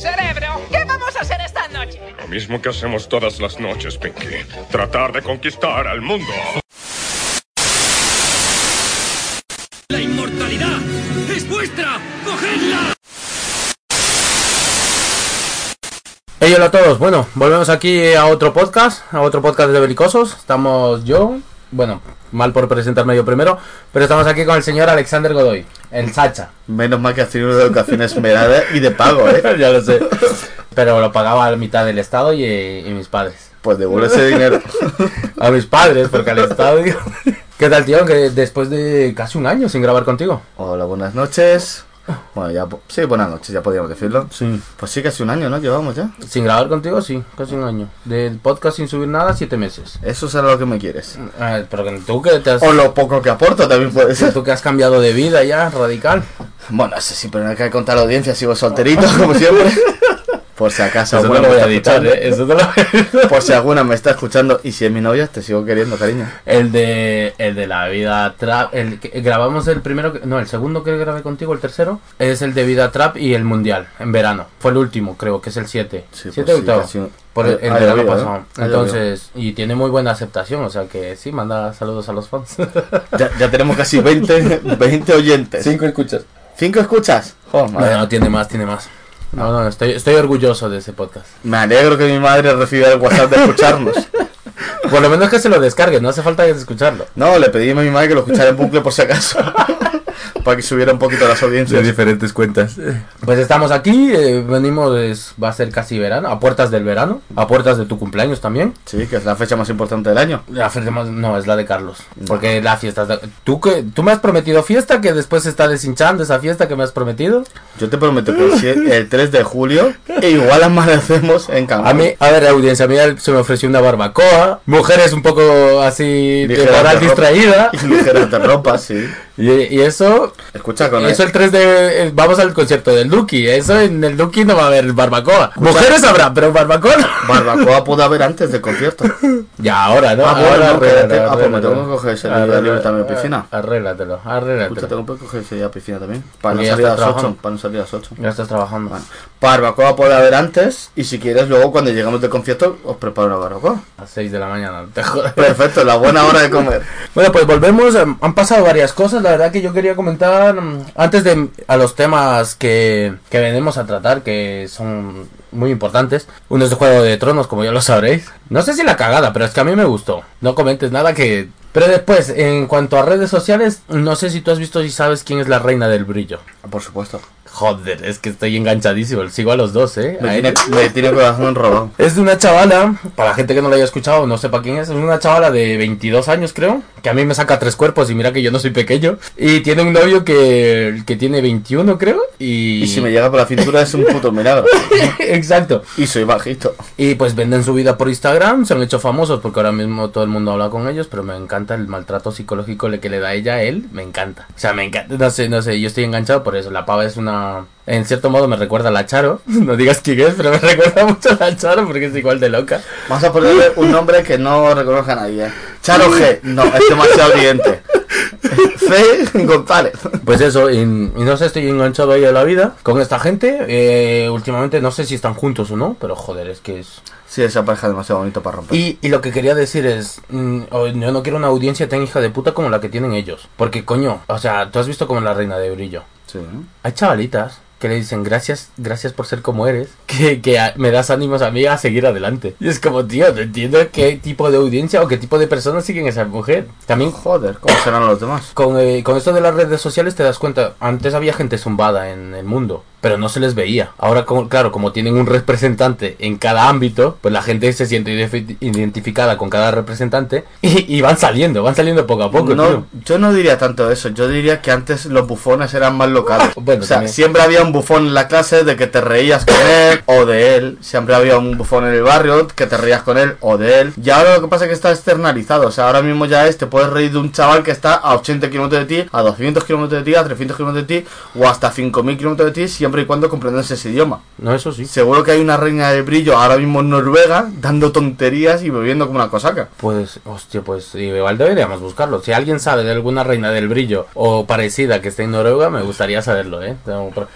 Cerebro, ¿qué vamos a hacer esta noche? Lo mismo que hacemos todas las noches, Pinky. Tratar de conquistar al mundo. ¡La inmortalidad es vuestra! ¡Cogedla! Hey, hola a todos. Bueno, volvemos aquí a otro podcast, a otro podcast de Belicosos. Estamos yo, bueno, mal por presentarme yo primero, pero estamos aquí con el señor Alexander Godoy, el Sacha. Menos mal que has tenido una educación esmerada y de pago, ¿eh? ya lo sé. Pero lo pagaba a la mitad del Estado y, y mis padres. Pues devuelve ese dinero. A mis padres, porque al Estado digo... ¿Qué tal, tío? Que después de casi un año sin grabar contigo. Hola, buenas noches. Bueno, ya, sí, buenas noches, ya podríamos decirlo. Sí. Pues sí, casi un año, ¿no? Llevamos ya. Sin grabar contigo, sí, casi un año. Del podcast sin subir nada, siete meses. Eso será lo que me quieres. Ah, pero que tú que te has... O lo poco que aporto también puede ser. Tú que has cambiado de vida ya, radical. Bueno, eso sí, pero no hay que contar la audiencia, sigo solterito, como siempre. Por si acaso Eso te alguna lo voy a editar. ¿eh? Eso te lo. Por si alguna me está escuchando y si es mi novia, te sigo queriendo, cariño. El de, el de la vida trap. El que grabamos el primero, no, el segundo que grabé contigo, el tercero, es el de vida trap y el mundial, en verano. Fue el último, creo que es el 7. Sí, 7 pues sí, un- Por el, verano ¿eh? pasado. Entonces, y tiene muy buena aceptación, o sea que sí, manda saludos a los fans. Ya, ya tenemos casi 20, 20 oyentes. escuchas. ¿Cinco escuchas? Jo, madre. No, no, tiene más, tiene más. No, no, estoy, estoy orgulloso de ese podcast. Me alegro que mi madre reciba el WhatsApp de escucharnos. Por lo menos que se lo descargue, no hace falta escucharlo. No, le pedí a mi madre que lo escuchara en bucle por si acaso. Para que subiera un poquito las audiencias. diferentes cuentas. Pues estamos aquí, eh, venimos, es- va a ser casi verano, a puertas del verano, a puertas de tu cumpleaños también. Sí, que es la fecha más importante del año. La fiesta más- no, es la de Carlos, porque la fiesta es de- ¿Tú, que, tú me has prometido fiesta que después se está deshinchando esa fiesta que me has prometido. Yo te prometo que el sie- el 3 de julio e igual amanecemos en Cancún. A mí, a ver, audiencia, a mí se me ofreció una barbacoa, mujeres un poco así, de de distraída, Y ligeras de ropa, sí. Y, y eso, Escucha, con eso el 3 de, vamos al concierto del Duki, eso en el Duki no va a haber barbacoa. Mujeres habrá, pero barbacoa no. Barbacoa puede haber antes del concierto. Ya ahora, ¿no? Ah, bueno, ahora no. Ah, pues me tengo que coger ese día libre también en piscina. Arréglatelo, Escucha, arréglatelo. tengo que coger ese día a piscina también. Para no salir a las 8. trabajando. Para no salir a las 8. Ya estás trabajando. Bueno, barbacoa puede haber antes. Y si quieres, luego cuando llegamos del concierto, os preparo una barbacoa. A las 6 de la mañana, no te jodas. Perfecto, la buena hora de comer. Bueno, pues volvemos. em, Han pasado varias cosas. La verdad que yo quería comentar mm, antes de a los temas que, que venimos a tratar, que son muy importantes. Uno es de Juego de Tronos, como ya lo sabréis. No sé si la cagada, pero es que a mí me gustó. No comentes nada que. Pero después, en cuanto a redes sociales, no sé si tú has visto y sabes quién es la reina del brillo. Por supuesto. Joder, es que estoy enganchadísimo. Sigo a los dos, eh. Me tiene, me tiene corazón robado. Es de una chavala, para la gente que no la haya escuchado, no sepa quién es, es una chavala de 22 años creo, que a mí me saca tres cuerpos y mira que yo no soy pequeño. Y tiene un novio que, que tiene 21 creo. Y, Y si me llega por la cintura es un puto milagro. Exacto. Y soy bajito. Y pues venden su vida por Instagram, se han hecho famosos porque ahora mismo todo el mundo habla con ellos, pero me encanta el maltrato psicológico que le da ella a él, me encanta. O sea, me encanta, no sé, no sé, yo estoy enganchado por eso. La pava es una... En cierto modo me recuerda a la Charo, no digas quién es, pero me recuerda mucho a la Charo porque es igual de loca. Vamos a ponerle un nombre que no reconozca a nadie. Charo G. No, es demasiado evidente. C. González. Pues eso, y, y no sé, estoy enganchado ahí a la vida con esta gente. eh, últimamente no sé si están juntos o no, pero joder, es que es... Sí, esa pareja es demasiado bonito para romper. Y, y lo que quería decir es, mm, o- yo no quiero una audiencia tan hija de puta como la que tienen ellos. Porque coño, o sea, tú has visto como la reina de brillo. Hay chavalitas que le dicen gracias, gracias por ser como eres, que, que a- me das ánimos a mí a seguir adelante. Y es como, tío, no entiendo qué tipo de audiencia o qué tipo de personas siguen a esa mujer. También Joder, ¿cómo serán los demás? con, eh, con esto de las redes sociales te das cuenta, antes había gente zumbada en el mundo, pero no se les veía. Ahora, como, claro, como tienen un representante en cada ámbito, pues la gente se siente identificada con cada representante y, y van saliendo, van saliendo poco a poco, No, tío. yo no diría tanto eso. Yo diría que antes los bufones eran más locales. Bueno, o sea, también. siempre había un bufón en la clase de que te reías con él o de él. Siempre había un bufón en el barrio que te reías con él o de él. Y ahora lo que pasa es que está externalizado. O sea, ahora mismo ya es, te puedes reír de un chaval que está a 80 kilómetros de ti, a 200 kilómetros de ti, a 300 kilómetros de ti o hasta 5000 kilómetros de ti. Siempre siempre y cuando comprendas ese idioma. No, eso sí. Seguro que hay una reina del brillo ahora mismo en Noruega dando tonterías y bebiendo como una cosaca. Pues, hostia, pues igual deberíamos buscarlo. Si alguien sabe de alguna reina del brillo o parecida que esté en Noruega, me gustaría saberlo, ¿eh?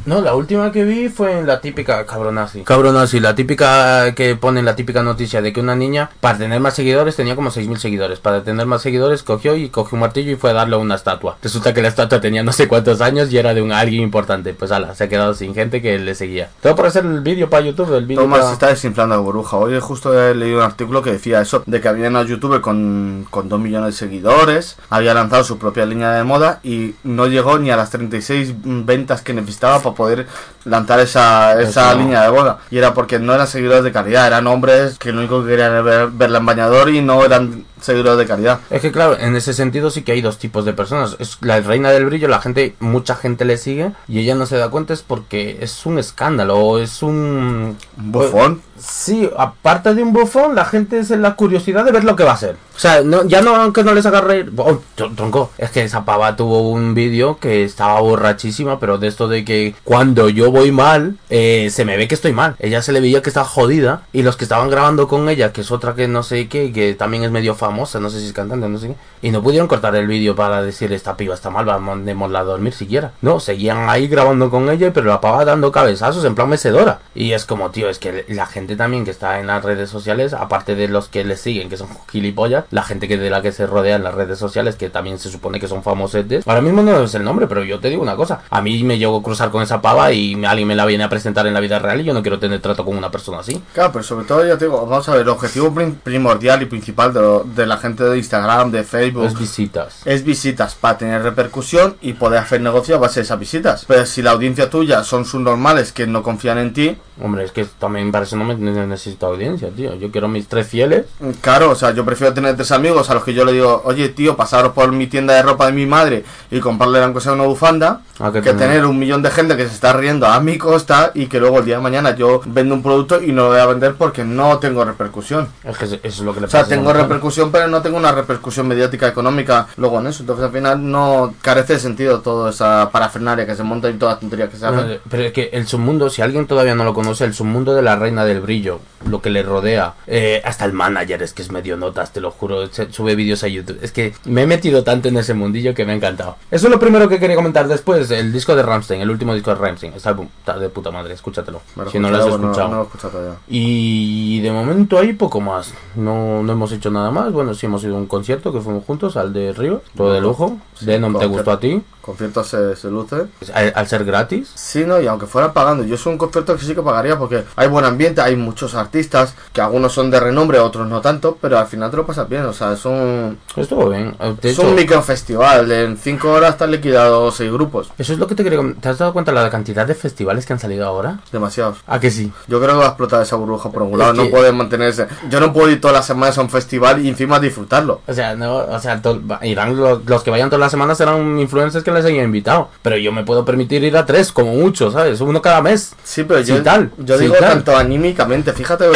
No, la última que vi fue en la típica cabronazi. Cabronazi, la típica que pone la típica noticia de que una niña, para tener más seguidores, tenía como 6.000 seguidores. Para tener más seguidores, cogió y cogió un martillo y fue a darle una estatua. Resulta que la estatua tenía no sé cuántos años y era de un alguien importante. Pues ala, se ha quedado sin gente que le seguía. Tengo por hacer el vídeo para YouTube, el vídeo Tomás está desinflando la burbuja. Hoy justo he leído un artículo que decía eso, de que había una youtuber con, con 2 millones de seguidores, había lanzado su propia línea de moda y no llegó ni a las 36 ventas que necesitaba para poder lanzar esa, esa línea de moda. Y era porque no eran seguidores de calidad, eran hombres que lo único que querían era ver, verla en bañador y no eran seguidores de calidad. Es que claro, en ese sentido sí que hay dos tipos de personas. Es la reina del brillo, la gente, mucha gente le sigue y ella no se da cuenta es porque es un escándalo es un Un bufón. Sí, aparte de un bufón, la gente es la curiosidad de ver lo que va a hacer. O sea, no, ya no aunque no les haga reír. Oh, tr- tronco, es que esa pava tuvo un vídeo que estaba borrachísima, pero de esto de que cuando yo voy mal, eh, se me ve que estoy mal. Ella se le veía que estaba jodida y los que estaban grabando con ella, que es otra que no sé qué, que también es medio famosa, no sé si es cantante, no sé qué, y no pudieron cortar el vídeo para decir esta piba está mal, mandémosla a dormir siquiera. No, seguían ahí grabando con ella, pero la pava dando cabezazos en plan mecedora. Y es como, tío, es que la gente también que está en las redes sociales, aparte de los que le siguen, que son gilipollas, la gente que de la que se rodea en las redes sociales, que también se supone que son famosetes. Ahora mismo no es el nombre, pero yo te digo una cosa. A mí me llegó a cruzar con esa pava y alguien me la viene a presentar en la vida real y yo no quiero tener trato con una persona así. Claro, pero sobre todo ya te digo, vamos a ver, el objetivo prim- primordial y principal de, lo- de la gente de Instagram, de Facebook, Pues visitas. es visitas para tener repercusión y poder hacer negocio a base de esas visitas. Pero si la audiencia tuya son subnormales que no confían en ti, Hombre, es que también para eso no me ne- necesito audiencia, tío. Yo quiero mis tres fieles. claro, o sea, yo prefiero tener tres amigos a los que yo le digo, oye tío, pasaros por mi tienda de ropa de mi madre y comprarle aunque sea una bufanda, Ah, que que tener- un millón de gente que se está riendo a mi costa y que luego el día de mañana yo vendo un producto y no lo voy a vender porque no tengo repercusión. Es que eso es lo que le O sea, pasa tengo repercusión, pero no tengo una repercusión mediática económica luego en eso. Entonces, al final, no carece de sentido toda esa parafernalia que se monta y toda la tontería que se hace. No, pero es que el submundo, si alguien todavía no lo conoce, el submundo de la reina del brillo, lo que le rodea, eh, hasta el manager es que es medio notas, te lo juro, sube vídeos a YouTube. Es que me he metido tanto en ese mundillo que me ha encantado. Eso es lo primero que quería comentar después, el disco de Ramstein, el último disco de Ramstein. Está, está de puta madre, escúchatelo. Si no lo has escuchado. No, no lo. Y de momento hay poco más. No, no hemos hecho nada más. Bueno, sí hemos ido a un concierto que fuimos juntos, al de Río, todo de lujo. Sí, Denom, ¿te gustó a ti? Concierto se, se luce. Al, al ser gratis. Sí, no, y aunque fuera pagando, yo soy un concierto que sí que pagaría porque hay buen ambiente, hay muchos artistas, que algunos son de renombre, otros no tanto, pero al final te lo pasas bien, o sea, es un, Estuvo bien. De es un microfestival, en 5 horas están liquidados 6 grupos, Eso es lo que te comentar. ¿Te has dado cuenta de la cantidad de festivales que han salido ahora? demasiados. ¿A que sí? Yo creo que va a explotar esa burbuja por un lado, no que- puede mantenerse. Yo no puedo ir todas las semanas a un festival y encima disfrutarlo. O sea, no, o sea, irán los, los que vayan todas las semanas serán influencers que les hayan invitado. Pero yo me puedo permitir ir a tres, como mucho, ¿sabes? Uno cada mes. Sí, pero yo, Yo sí, digo tanto anímicamente, fíjate,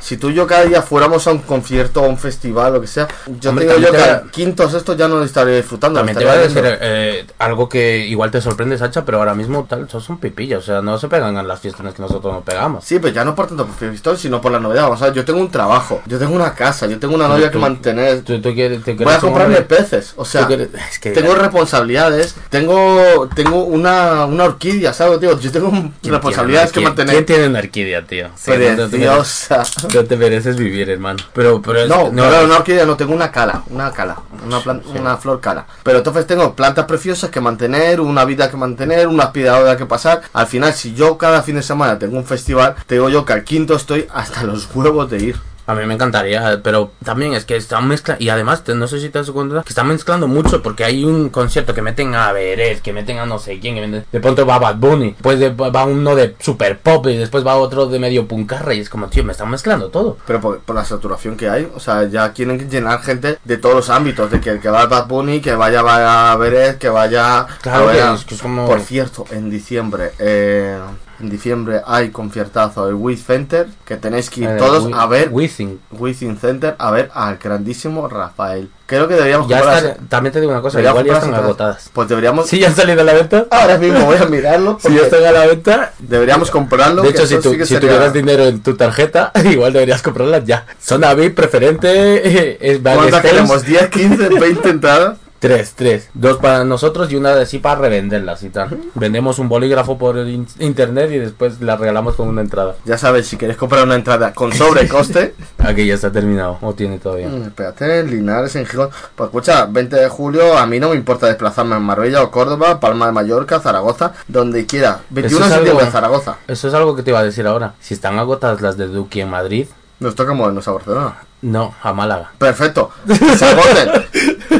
si tú y yo cada día fuéramos a un concierto, a un festival, lo que sea, yo Hombre, te digo yo que va- quintos esto ya no lo estaría disfrutando. También te voy a decir eh, algo que igual te sorprende, Sacha, pero ahora mismo tal, son pipillas. O sea, no se pegan en las fiestas en las que nosotros nos pegamos. Sí, pero ya no por tanto por Fivistol, sino por la novedad. Vamos a ver, yo tengo un trabajo, yo tengo una casa, yo tengo una Tú- novia que mantener. Tú, tú quieres- te Voy a comprarme hombre- peces, o sea, quieres- es que- tengo responsabilidades, tengo tengo una, una orquídea, ¿sabes, tío? Yo tengo ¿Quién responsabilidades que tiene mantener. ¿Quién tiene una orquídea, tío? Sí, Preciosa. No te mereces vivir, hermano. Pero, pero es- No, no, no, una orquídea no, tengo una cala, una cala, una, una flor cala. Pero entonces tengo plantas preciosas que mantener, una vida que mantener, una aspiradora que pasar. Al final, si yo cada fin de semana tengo un festival, te digo yo que al quinto estoy hasta los huevos de ir. A mí me encantaría, pero también es que están mezclando, y además, no sé si te das cuenta, que están mezclando mucho, porque hay un concierto que meten a Verés, que meten a no sé quién, que meten- de pronto va Bad Bunny, después de- va uno de super pop, y después va otro de medio puncarra, y es como, tío, me están mezclando todo. Pero por, por la saturación que hay, o sea, ya quieren llenar gente de todos los ámbitos, de que el que va al Bad Bunny, que vaya, vaya a Verez, que vaya Claro a que ver a- es que es como- Por cierto, en diciembre, eh, en diciembre hay conciertazo el With Center, que tenéis que ir Eh, todos a ver. Within Center a ver al grandísimo Rafael. Creo que deberíamos Ya comprar- está, también te digo una cosa, igual ya están agotadas. Pues deberíamos Sí, ya han salido a la venta. ahora mismo voy a mirarlo Si ya están a la venta. deberíamos comprarlo. De hecho, si, sí que si sería- tuvieras dinero en tu tarjeta, igual deberías comprarlas ya. Zona VIP preferente. eh, Es ¿Cuántas queremos? ¿10, 15, 20 entradas? Tres, tres. Dos para nosotros y una así para revenderlas y tal. Vendemos un bolígrafo por in- internet y después la regalamos con una entrada. Ya sabes, si queréis comprar una entrada con sobrecoste, Aquí ya está terminado, o tiene todavía. Mm, Espérate, Linares en Gijón. Pues escucha, 20 de julio, a mí no me importa desplazarme en Marbella o Córdoba, Palma de Mallorca, Zaragoza, donde quiera. 21 de es algo- septiembre en Zaragoza. Eso es algo que te iba a decir ahora. Si están agotadas las de Duki en Madrid, Nos toca movernos a Barcelona. no, a Málaga. Perfecto. Se agoten.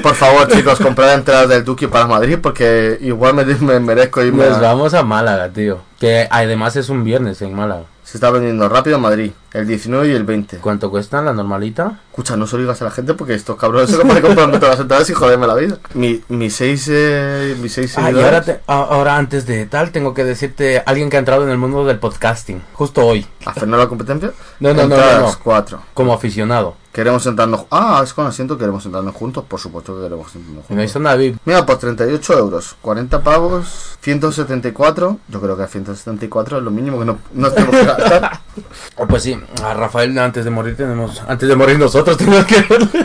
Por favor, chicos, comprad entradas del Duque para Madrid porque igual me, me merezco irme. Nos a- vamos a Málaga, tío. Que además es un viernes en Málaga. Se está vendiendo rápido en Madrid, el 19 y el 20. ¿Cuánto cuesta la normalita? Escucha, no se lo digas a la gente porque estos cabrones se comprar todas las entradas y joderme la vida. Mi, mis seis, eh, mis seis Ah, y ahora, te- a- ahora antes de tal, tengo que decirte alguien que ha entrado en el mundo del podcasting, justo hoy, ¿Hacernos la competencia? No, no, no, Entradas, no, no. cuatro. como aficionado. Queremos sentarnos. Ah, es con asiento, queremos sentarnos juntos. Por supuesto que queremos sentarnos no juntos. zona VIP. Mira, pues 38 euros, 40 pavos, 174. Yo creo que a 174 es lo mínimo que no, no Oh, Pues sí, a Rafael antes de morir tenemos, antes de morir nosotros tenemos que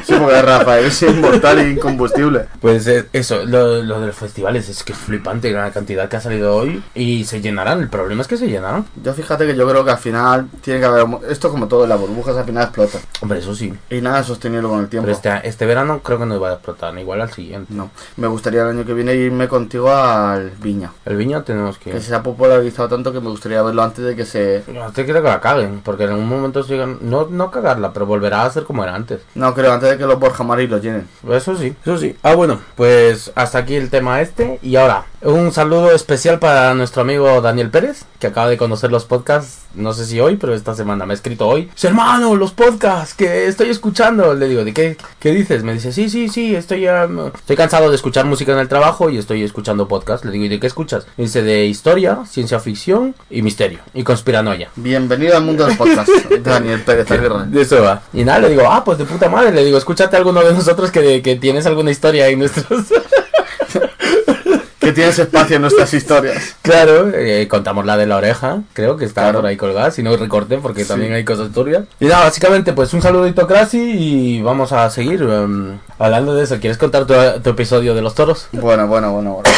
Sí, porque Rafael es inmortal e incombustible. Pues eh, eso, lo, lo de los festivales es que es flipante la cantidad que ha salido hoy y se llenarán. El problema es que se llenarán. Yo fíjate que yo creo que al final tiene que haber. Esto, como todo, las burbujas al final explotan. Hombre, eso sí. Y nada es sostenible con el tiempo. Pero este, este verano creo que no va a explotar, igual al siguiente. No, me gustaría el año que viene irme contigo al Viña. El viño tenemos que... Que se ha popularizado tanto que me gustaría verlo antes de que se. No te quiero que la caguen, porque en algún momento sigan... No, no cagarla, pero volverá a ser como era antes. No, creo, antes de que los Borja Marí lo llenen. Eso sí, eso sí. Ah, bueno, pues hasta aquí el tema este. Y ahora, un saludo especial para nuestro amigo Daniel Pérez, que acaba de conocer los podcasts, no sé si hoy, pero esta semana me ha escrito hoy. "Sí, hermano, los podcasts que estoy escuchando. Le digo, ¿de qué, qué dices? Me dice, sí, sí, sí, estoy, um, estoy cansado de escuchar música en el trabajo y estoy escuchando podcasts. Le digo, ¿y de qué escuchas? Me dice, de historia, ciencia ficción y misterio. Y conspiranoia. Bienvenido al mundo del podcast, Daniel Pérez Aguirre. De eso va. Y nada, le digo, ah, pues de puta madre. Le digo, escúchate a alguno de nosotros que, que tienes alguna historia en nuestros... Que tienes espacio en nuestras historias. Claro, eh, contamos la de la oreja, creo que está Claro. por ahí colgada, si no recorten porque Sí. también hay cosas turbias. Y nada, básicamente pues un saludito Crasi y vamos a seguir em, hablando de eso. ¿Quieres contar tu, tu episodio de los toros? Bueno, bueno, bueno, bueno.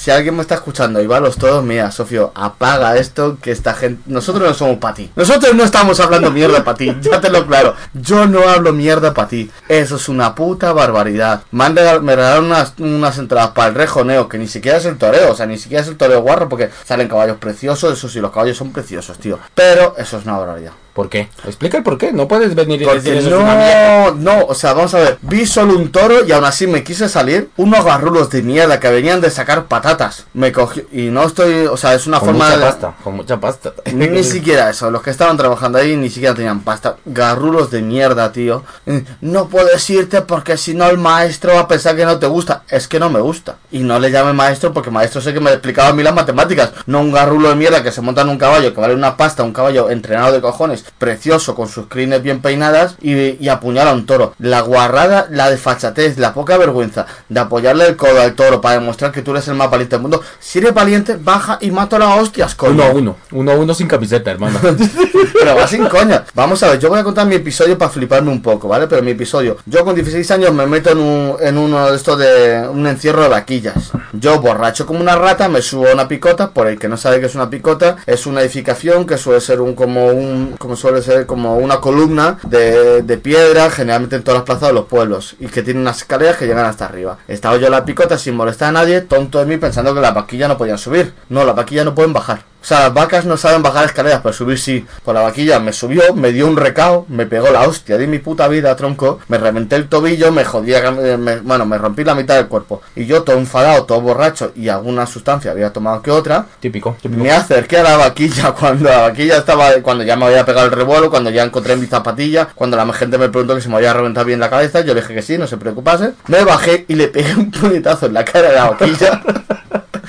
Si alguien me está escuchando y va a los todos, mira, Sofio, apaga esto que esta gente... Nosotros no somos para ti. Nosotros no estamos hablando mierda para ti, ya te lo claro. Yo no hablo mierda para ti. Eso es una puta barbaridad. Me, han regal- me regalaron unas, unas entradas para el rejoneo, que ni siquiera es el toreo, o sea, ni siquiera es el toreo guarro, porque salen caballos preciosos, eso sí, los caballos son preciosos, tío. Pero eso es una barbaridad. ¿Por qué? Explica el por qué. No puedes venir y Porque decir eso es una mierda. no, no, o sea, vamos a ver, vi solo un toro y aún así me quise salir unos garrulos de mierda que venían de sacar patatas. Me cogió y no estoy, o sea, es una Con forma mucha de pasta, con mucha pasta. ni siquiera eso, los que estaban trabajando ahí ni siquiera tenían pasta. Garrulos de mierda, tío. Eh, No puedes irte porque si no el maestro va a pensar que no te gusta. Es que no me gusta. Y no le llame maestro porque maestro sé que me explicaba a mí las matemáticas. No un garrulo de mierda que se monta en un caballo que vale una pasta, un caballo entrenado de cojones, precioso, con sus crines bien peinadas y, y apuñala a un toro. La guarrada, la desfachatez, la poca vergüenza de apoyarle el codo al toro para demostrar que tú eres el más valiente del mundo. Si eres valiente, baja y mata a hostias, coño. Uno a uno, uno a uno sin camiseta, hermano. Pero va sin coña. Vamos a ver, yo voy a contar mi episodio para fliparme un poco, ¿vale? Pero mi episodio. Yo con 16 años me meto en, un, en uno de estos de un encierro de vaquillas. Yo, borracho como una rata, me subo a una picota. Por el que no sabe que es una picota, es una edificación que suele ser un como un como suele ser como una columna de, piedra, generalmente en todas las plazas de los pueblos, y que tiene unas escaleras que llegan hasta arriba. Estaba yo en la picota sin molestar a nadie, tonto de mí pensando que las vaquillas no podían subir. No, las vaquillas no pueden bajar. O sea, las vacas no saben bajar escaleras, pero subir sí. Pues la vaquilla me subió, me dio un recao, me pegó la hostia de mi puta vida, tronco. Me reventé el tobillo, me jodía, eh, me- bueno, me rompí la mitad del cuerpo. Y yo, todo enfadado, todo borracho y alguna sustancia había tomado que otra, típico, típico. me acerqué a la vaquilla cuando la vaquilla estaba, cuando ya me había pegado el revuelo, cuando ya encontré mi zapatilla, cuando la gente me preguntó que si me había reventado bien la cabeza, yo le dije que sí, no se preocupase. Me bajé y le pegué un puñetazo en la cara de la vaquilla.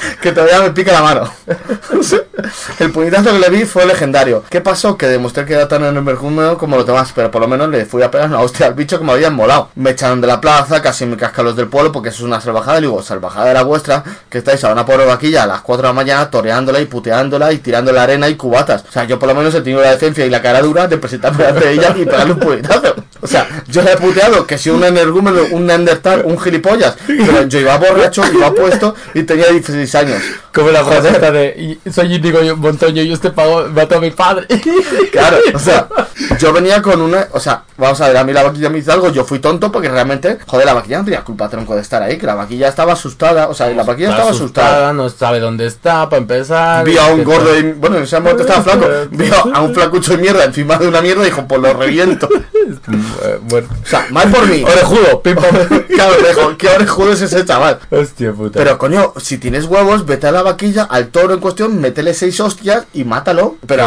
que todavía me pica la mano. el puñetazo que le vi fue legendario. ¿Qué pasó? Que demostré que era tan energúmeno como los demás, pero por lo menos le fui a pegar una hostia al bicho que me habían molado. Me echaron de la plaza, casi me cascan los del pueblo, porque eso es una salvajada. Y digo, salvajada de la vuestra, que estáis a una pobre vaquilla a las 4 de la mañana toreándola y puteándola y tirando la arena y cubatas. O sea, yo por lo menos he tenido la decencia y la cara dura de presentarme ante ella y pegarle un puñetazo. O sea, yo le he puteado que si un energúmeno, un neandertal, un gilipollas. Pero yo iba borracho, iba puesto y tenía 16 años. Como la frase de soy Índigo Montoño y este pago mató a mi padre. Claro, o sea, yo venía con una. O sea, vamos a ver, a mí la vaquilla me hizo algo, yo fui tonto porque realmente, joder, la vaquilla no tenía culpa tronco de estar ahí, que la vaquilla estaba asustada, o sea, la vaquilla estaba asustada. no sabe dónde está para empezar. Vio a un gordo, y, bueno, en ese momento estaba flaco, vio a un flacucho de mierda encima de una mierda y dijo, pues lo reviento. Eh, Bueno. O sea, mal por mí. Orejudo, pim pam. Qué orejudo es ese chaval. Hostia puta. Pero coño, si tienes huevos, vete a la vaquilla, al toro en cuestión, métele seis hostias y mátalo. Pero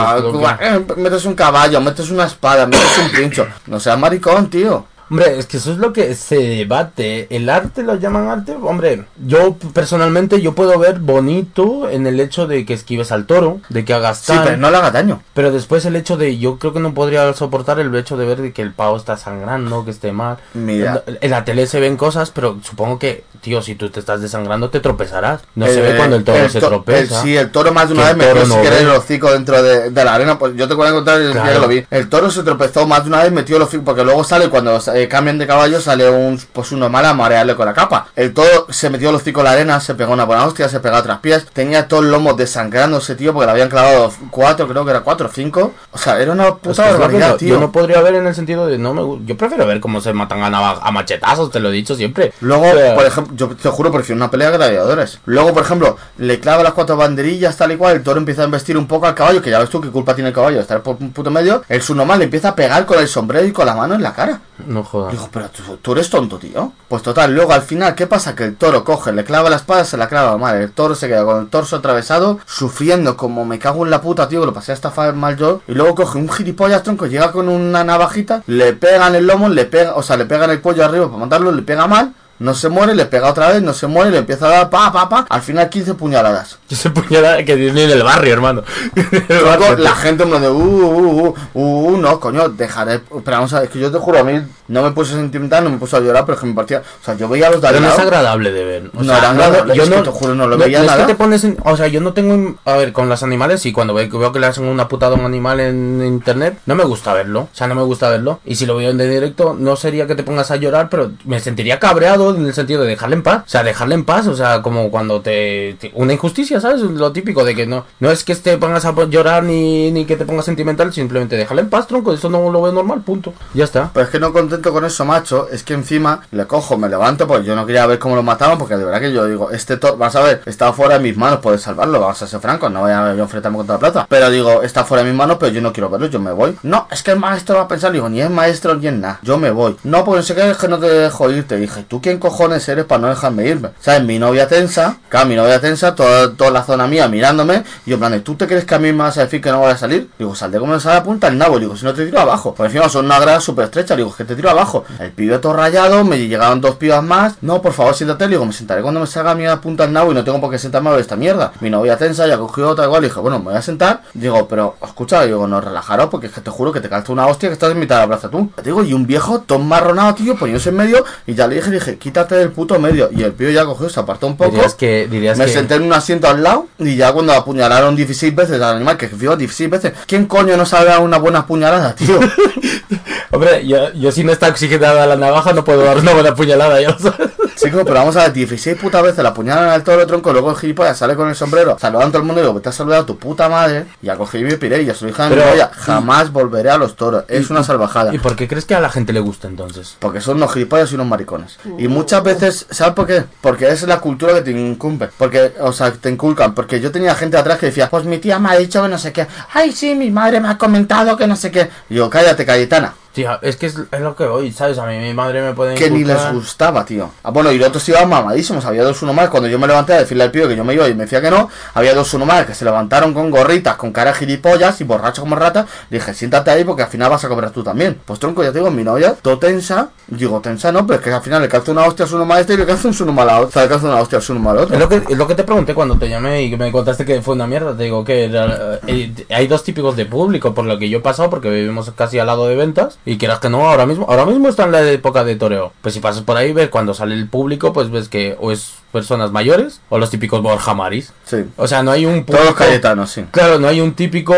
eh, metes un caballo, metes una espada, metes un pincho. No seas maricón, tío. Hombre, es que eso es lo que se debate. El arte lo llaman arte. Hombre, yo personalmente yo puedo ver bonito en el hecho de que esquives al toro, de que hagas Sí, pero no le haga daño. Pero después el hecho de, yo creo que no podría soportar el hecho de ver de que el pavo está sangrando, que esté mal. Mira. En, en la tele se ven cosas, pero supongo que, tío, si tú te estás desangrando te tropezarás. No se Eh, ve cuando el toro se to- tropeza. el- sí, el toro más de una vez metió si no ve. el hocico dentro de, de la arena. Pues yo te voy a contar el día que lo vi. El toro se tropezó más de una vez, metió el hocico, porque luego sale cuando eh, cambian de caballo, sale un pues uno mal a marearle con la capa. El toro se metió el hocico en la arena, se pegó una buena hostia, se pegó a otras pies. Tenía todo el lomo desangrándose, tío, porque le habían clavado cuatro, creo que era cuatro o cinco. O sea, era una puta es lo que barbaridad, yo, tío. yo no podría ver en el sentido de no me yo prefiero ver cómo se matan a, a machetazos, te lo he dicho siempre. Luego, por ejemplo, yo te juro, prefiero una pelea de gladiadores. Luego, por ejemplo, le clava las cuatro banderillas, tal y cual, el toro empieza a embestir un poco al caballo, que ya ves tú qué culpa tiene el caballo de estar por un puto medio. El su normal le empieza a pegar con el sombrero y con la mano en la cara. no jodas. Digo, pero tú, tú eres tonto, tío. Pues total, luego al final, ¿qué pasa? Que el toro coge, le clava la espada, se la clava mal. El toro se queda con el torso atravesado, sufriendo como me cago en la puta, tío, que lo pasé hasta fa- mal yo. Y luego coge un gilipollas tronco, llega con una navajita, le pega en el lomo, le pega, o sea, le pega en el cuello arriba para matarlo, le pega mal. No se muere, le pega otra vez, no se muere, le empieza a dar pa, pa, pa. Al final 15 puñaladas. Yo sé puñalada que tiene en el barrio, hermano. El barrio. la gente me de uh, uh, uh, uh, uh, no, coño, dejaré. Pero vamos a ver, es que yo te juro, a mí no me puse sentimental, no me puse a llorar, pero es que me partía. O sea, yo veía a los de al Pero no es agradable de ver. O No sea, era agradable, yo es que te juro, no lo veía es nada. que te pones en- o sea, yo no tengo. A ver, con los animales, y cuando veo, veo que le hacen una putada a un animal en internet, no me gusta verlo. O sea, no me gusta verlo. Y si lo veo en directo, no sería que te pongas a llorar, pero me sentiría cabreado en el sentido de dejarle en paz. O sea, dejarle en paz. O sea, como cuando te. te- una injusticia, ¿sabes? Lo típico de que no. No es que te pongas a llorar ni, ni que te pongas sentimental, simplemente dejarle en paz, tronco. Eso no lo veo normal, punto. Ya está. Pero es que no con eso, macho, es que encima le cojo, me levanto, porque yo no quería ver cómo lo mataban, porque de verdad que yo digo, este toro, vas a ver, está fuera de mis manos, puedes salvarlo, vamos a ser francos, no voy a enfrentarme contra la plata. Pero digo, está fuera de mis manos, pero yo no quiero verlo, yo me voy. No, es que el maestro va a pensar, digo, ni es maestro ni es nada, yo me voy. No, no sé que no te dejo irte. Dije, ¿tú quién cojones eres para no dejarme irme? ¿Sabes? Mi novia tensa, claro, mi novia tensa, toda, toda la zona mía mirándome, y yo en plan, de, ¿tú te crees que a mí me vas a decir que no voy a salir? Digo, saldré como me sale a punta el nabo, digo, si no te tiro abajo. Por encima son una grada súper estrecha, digo, que te tiro abajo. El pibe todo rayado, me llegaron dos pibas más. No, por favor, siéntate, digo, me sentaré cuando me salga mi punta el nabo y no tengo por qué sentarme a ver esta mierda. Mi novia tensa, ya cogió otra igual, y dije, bueno, me voy a sentar. Digo, pero, escucha, digo, no, relajaros, porque es que te juro que te calza una hostia que estás en mitad de la plaza tú. Te digo, y un viejo, todo marronado, tío, poniéndose en medio, y ya le dije, dije, quítate del puto medio. Y el pibe ya cogió, se apartó un poco. Dirías que. Dirías Me que... senté en un asiento al lado y ya cuando apuñalaron 16 veces al animal, que fíjate, 16 veces, ¿quién coño no sabe dar una buena puñalada, tío? Hombre, yo, yo si no está oxigenada la navaja no puedo dar una buena puñalada, ya lo sabes. Chico, pero vamos a ver, 16 putas veces la apuñalan al toro tronco, luego el gilipollas sale con el sombrero, saludando a todo el mundo y digo, te has saludado a tu puta madre, y ya cogí y piré, y ya soy hija de mi Pero- novia, jamás volveré a los toros, es una salvajada. ¿Y por qué crees que a la gente le gusta entonces? Porque son unos gilipollas y unos maricones. Y muchas veces, ¿sabes por qué? Porque es la cultura que te incumbe. Porque, o sea, te inculcan. Porque yo tenía gente atrás que decía, pues mi tía me ha dicho que no sé qué. Ay, sí, mi madre me ha comentado que no sé qué. Y yo, cállate, Cayetana. Tío, es que es, es lo que voy, ¿sabes? A mí mi madre me puede Que ni les gustaba, tío. Ah, bueno, y los otros iban mamadísimos. Había dos uno más. Cuando yo me levanté a decirle al pibe que yo me iba y me decía que no, había dos uno más que se levantaron con gorritas, con cara de gilipollas y borrachos como ratas. Dije, siéntate ahí porque al final vas a cobrar tú también. Pues tronco, ya te digo, mi novia, todo tensa. Digo, tensa no, pero es que al final le calza una hostia a su uno más este y le calza un su uno a la otra. Le calza una hostia a su al otro. Es lo, que, es lo que te pregunté cuando te llamé y que me contaste que fue una mierda. Te digo que era- eh, hay dos típicos de público, por lo que yo he pasado, porque vivimos casi al lado de ventas. Y quieras que no, ahora mismo ahora mismo está en la época de toreo. Pues si pasas por ahí, ves cuando sale el público, pues ves que o es personas mayores o los típicos Borja Maris. Sí. O sea, no hay un Todos público. cayetanos, sí. Claro, no hay un típico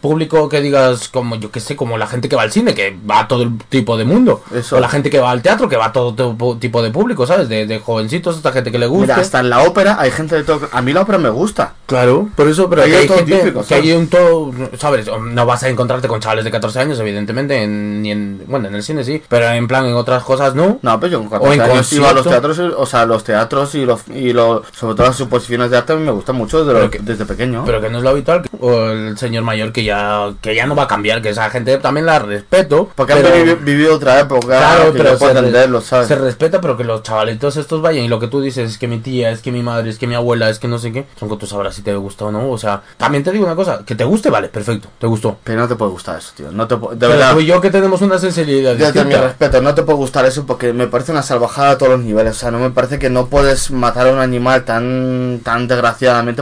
público que digas como yo que sé, como la gente que va al cine, que va a todo el tipo de mundo. Eso. O la gente que va al teatro, que va a todo tipo- tipo de público, ¿sabes? De, de jovencitos hasta gente que le gusta. Mira, hasta en la ópera hay gente de todo. A mí la ópera me gusta. Claro, por eso, pero Hay hay todo gente típico, que hay un todo, ¿sabes? No vas a encontrarte con chavales de 14 años, evidentemente, en, ni en, bueno, en el cine sí, pero en plan en otras cosas no. No, pero yo con O en 14 años iba a los teatros, o sea, los teatros y los, y los, sobre todo las suposiciones de arte me gustan mucho lo- que- desde pequeño. Pero que no es lo habitual, o el señor mayor que ya que ya no va a cambiar, que esa gente también la respeto. Porque han pero- vivi- vivido otra época, Claro, que pero yo se, re- entenderlo, ¿sabes? se respeta, pero que los chavalitos estos vayan y lo que tú dices es que mi tía, es que mi madre, es que mi abuela, es que no sé qué, son que tú sabrás si te gusta o no. O sea, también te digo una cosa, que te guste, vale, perfecto, te gustó. Pero no te puede gustar eso, tío. No te de Pero verdad. tú y yo que tenemos una sensibilidad mi distinta. respeto, no te puede gustar eso porque me parece una salvajada a todos los niveles. O sea, no me parece que no puedes matar a un animal tan tan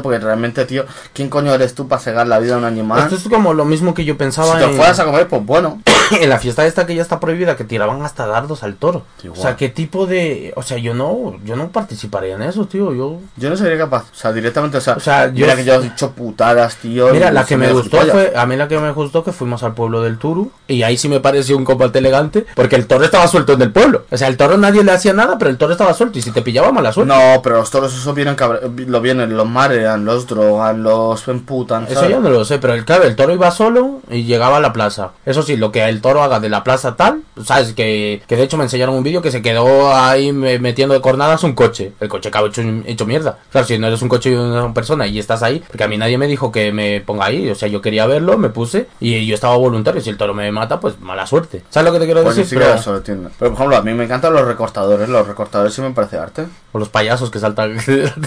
porque realmente, tío, ¿quién coño eres tú para cegar la vida a un animal? Esto es como lo mismo que yo pensaba si te en, fueras a comer, pues bueno. en la fiesta esta que ya está prohibida, que tiraban hasta dardos al toro. O sea, ¿qué tipo de...? O sea, yo no yo no participaría en eso, tío. Yo... Yo no sería capaz. O sea, directamente, o sea, O sea, yo- mira que yo he dicho putadas, tío. Mira, la que me gustó fue... A mí la que me gustó que fuimos al pueblo del Turu. Y ahí sí me pareció un combate elegante. Porque el toro estaba suelto en el pueblo. O sea, el toro nadie le hacía nada, pero el toro estaba suelto. Y si te pillaba, mala suerte. No, pero los toros eso vienen, cabra- lo vienen, los marean, los drogan, los emputan, Eso yo no lo sé, pero el, claro, el toro iba solo y llegaba a la plaza. Eso sí, lo que el toro haga de la plaza tal, sabes, que, que de hecho me enseñaron un vídeo que se quedó ahí me- metiendo de cornadas un coche. El coche acabó hecho, hecho mierda. Claro, si no eres un coche y una persona y estás ahí, porque a mí nadie me dijo que me ponga ahí. O sea, yo quería verlo, me puse y yo estaba voluntario. Si el toro me mata, pues mala suerte. ¿Sabes lo que te quiero Pues decir? sí Pero- eso lo entiendo. Pero por ejemplo, a mí me encantan los recortadores. Los recortadores sí me parece arte. O los payasos que saltan.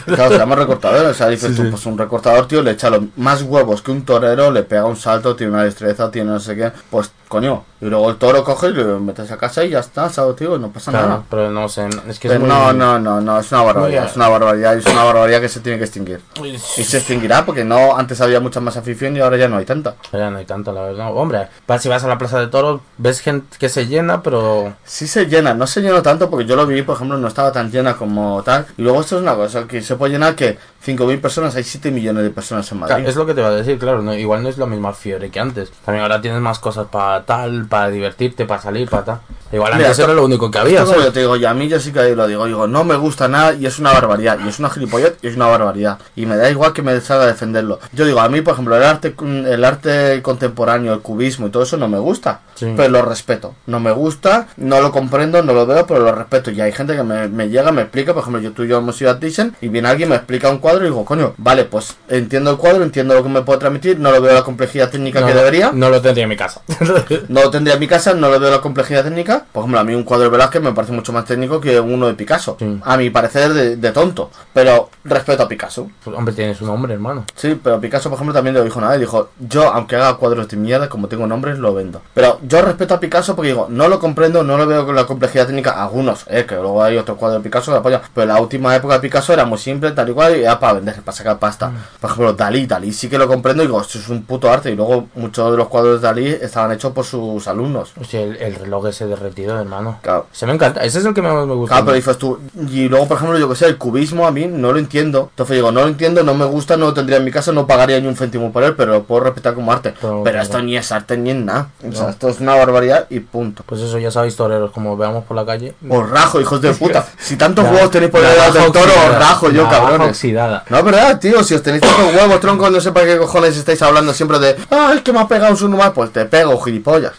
Claro, se llama recortador. Sea, dices Sí, tú, sí. pues un recortador, tío, le echa los más huevos que un torero, le pega un salto, tiene una destreza, tiene no sé qué. Pues coño. Y luego el toro coge y lo metes a casa y ya está, ¿sabes, tío? No pasa Claro, nada. pero no sé, es que es muy- no, no, no, no, es una barbaridad, es una barbaridad, es una barbaridad que se tiene que extinguir. Y se extinguirá porque no, antes había mucha más afición y ahora ya no hay tanta. Ya no hay tanto, la verdad. Hombre, si vas a la plaza de toros, ves gente que se llena, pero Sí se llena, no se llenó tanto porque yo lo vi, por ejemplo, no estaba tan llena como tal. Y luego esto es una cosa, que se puede llenar que 5.000 personas, hay 7 millones de personas en Madrid. Claro, es lo que te iba a decir, claro, no, igual no es la misma fiebre que antes. También ahora tienes más cosas para tal, para divertirte, para salir, para tal. Igual Mira, antes esto- era lo único que había, yo te digo, y a mí yo sí que lo digo, digo, no me gusta nada y es una barbaridad, y es una gilipollez y es una barbaridad. Y me da igual que me salga a defenderlo. Yo digo, a mí, por ejemplo, el arte, el arte contemporáneo, el cubismo y todo eso no me gusta, Sí. pero lo respeto. No me gusta, no lo comprendo, no lo veo, pero lo respeto. Y hay gente que me, me llega, me explica, por ejemplo, yo tú y yo hemos ido a Thyssen y viene alguien, me explica un cuadro y digo, coño, vale, pues entiendo el cuadro, entiendo lo que me puede transmitir, no lo veo la complejidad técnica no, que debería. No lo tendría en mi casa. No lo tendría en mi casa, no le veo la complejidad técnica. Por ejemplo, a mí un cuadro de Velázquez me parece mucho más técnico que uno de Picasso. Sí. A mi parecer de, de tonto. Pero respeto a Picasso. Pues, hombre, tienes un nombre, hermano. Sí, pero Picasso, por ejemplo, también le dijo nada. Y dijo, yo, aunque haga cuadros de mierda, como tengo nombres, lo vendo. Pero yo respeto a Picasso porque digo, no lo comprendo, no lo veo con la complejidad técnica. Algunos, eh, que luego hay otro cuadro de Picasso que apoya. Pero la última época de Picasso era muy simple, tal y cual, y era para vender, para sacar pasta. Por ejemplo, Dalí, Dalí sí que lo comprendo y digo, esto es un puto arte. Y luego muchos de los cuadros de Dalí estaban hechos por sus alumnos. Hostia, el, el reloj ese derretido, hermano. Claro. Se me encanta, ese es el que más me gusta. Claro, pero dices tú, y luego, por ejemplo, yo que sé, el cubismo a mí no lo entiendo. Entonces digo, no lo entiendo, no me gusta, no lo tendría en mi casa, no pagaría ni un céntimo por él, pero lo puedo respetar como arte. Pero- Pero, esto ni es arte ni es nada. O sea, esto es una barbaridad y punto. Pues eso, ya sabéis, toreros, como veamos por la calle. Os rajo, hijos de puta. Si tantos huevos tenéis por el del toro, os rajo yo, cabrones. oxidada. Nada. No, es verdad, tío, si os tenéis tantos huevos, tronco, no sé para qué cojones estáis hablando siempre de, ah, es que me ha pegado un subnormal, pues te pego, gilipollas.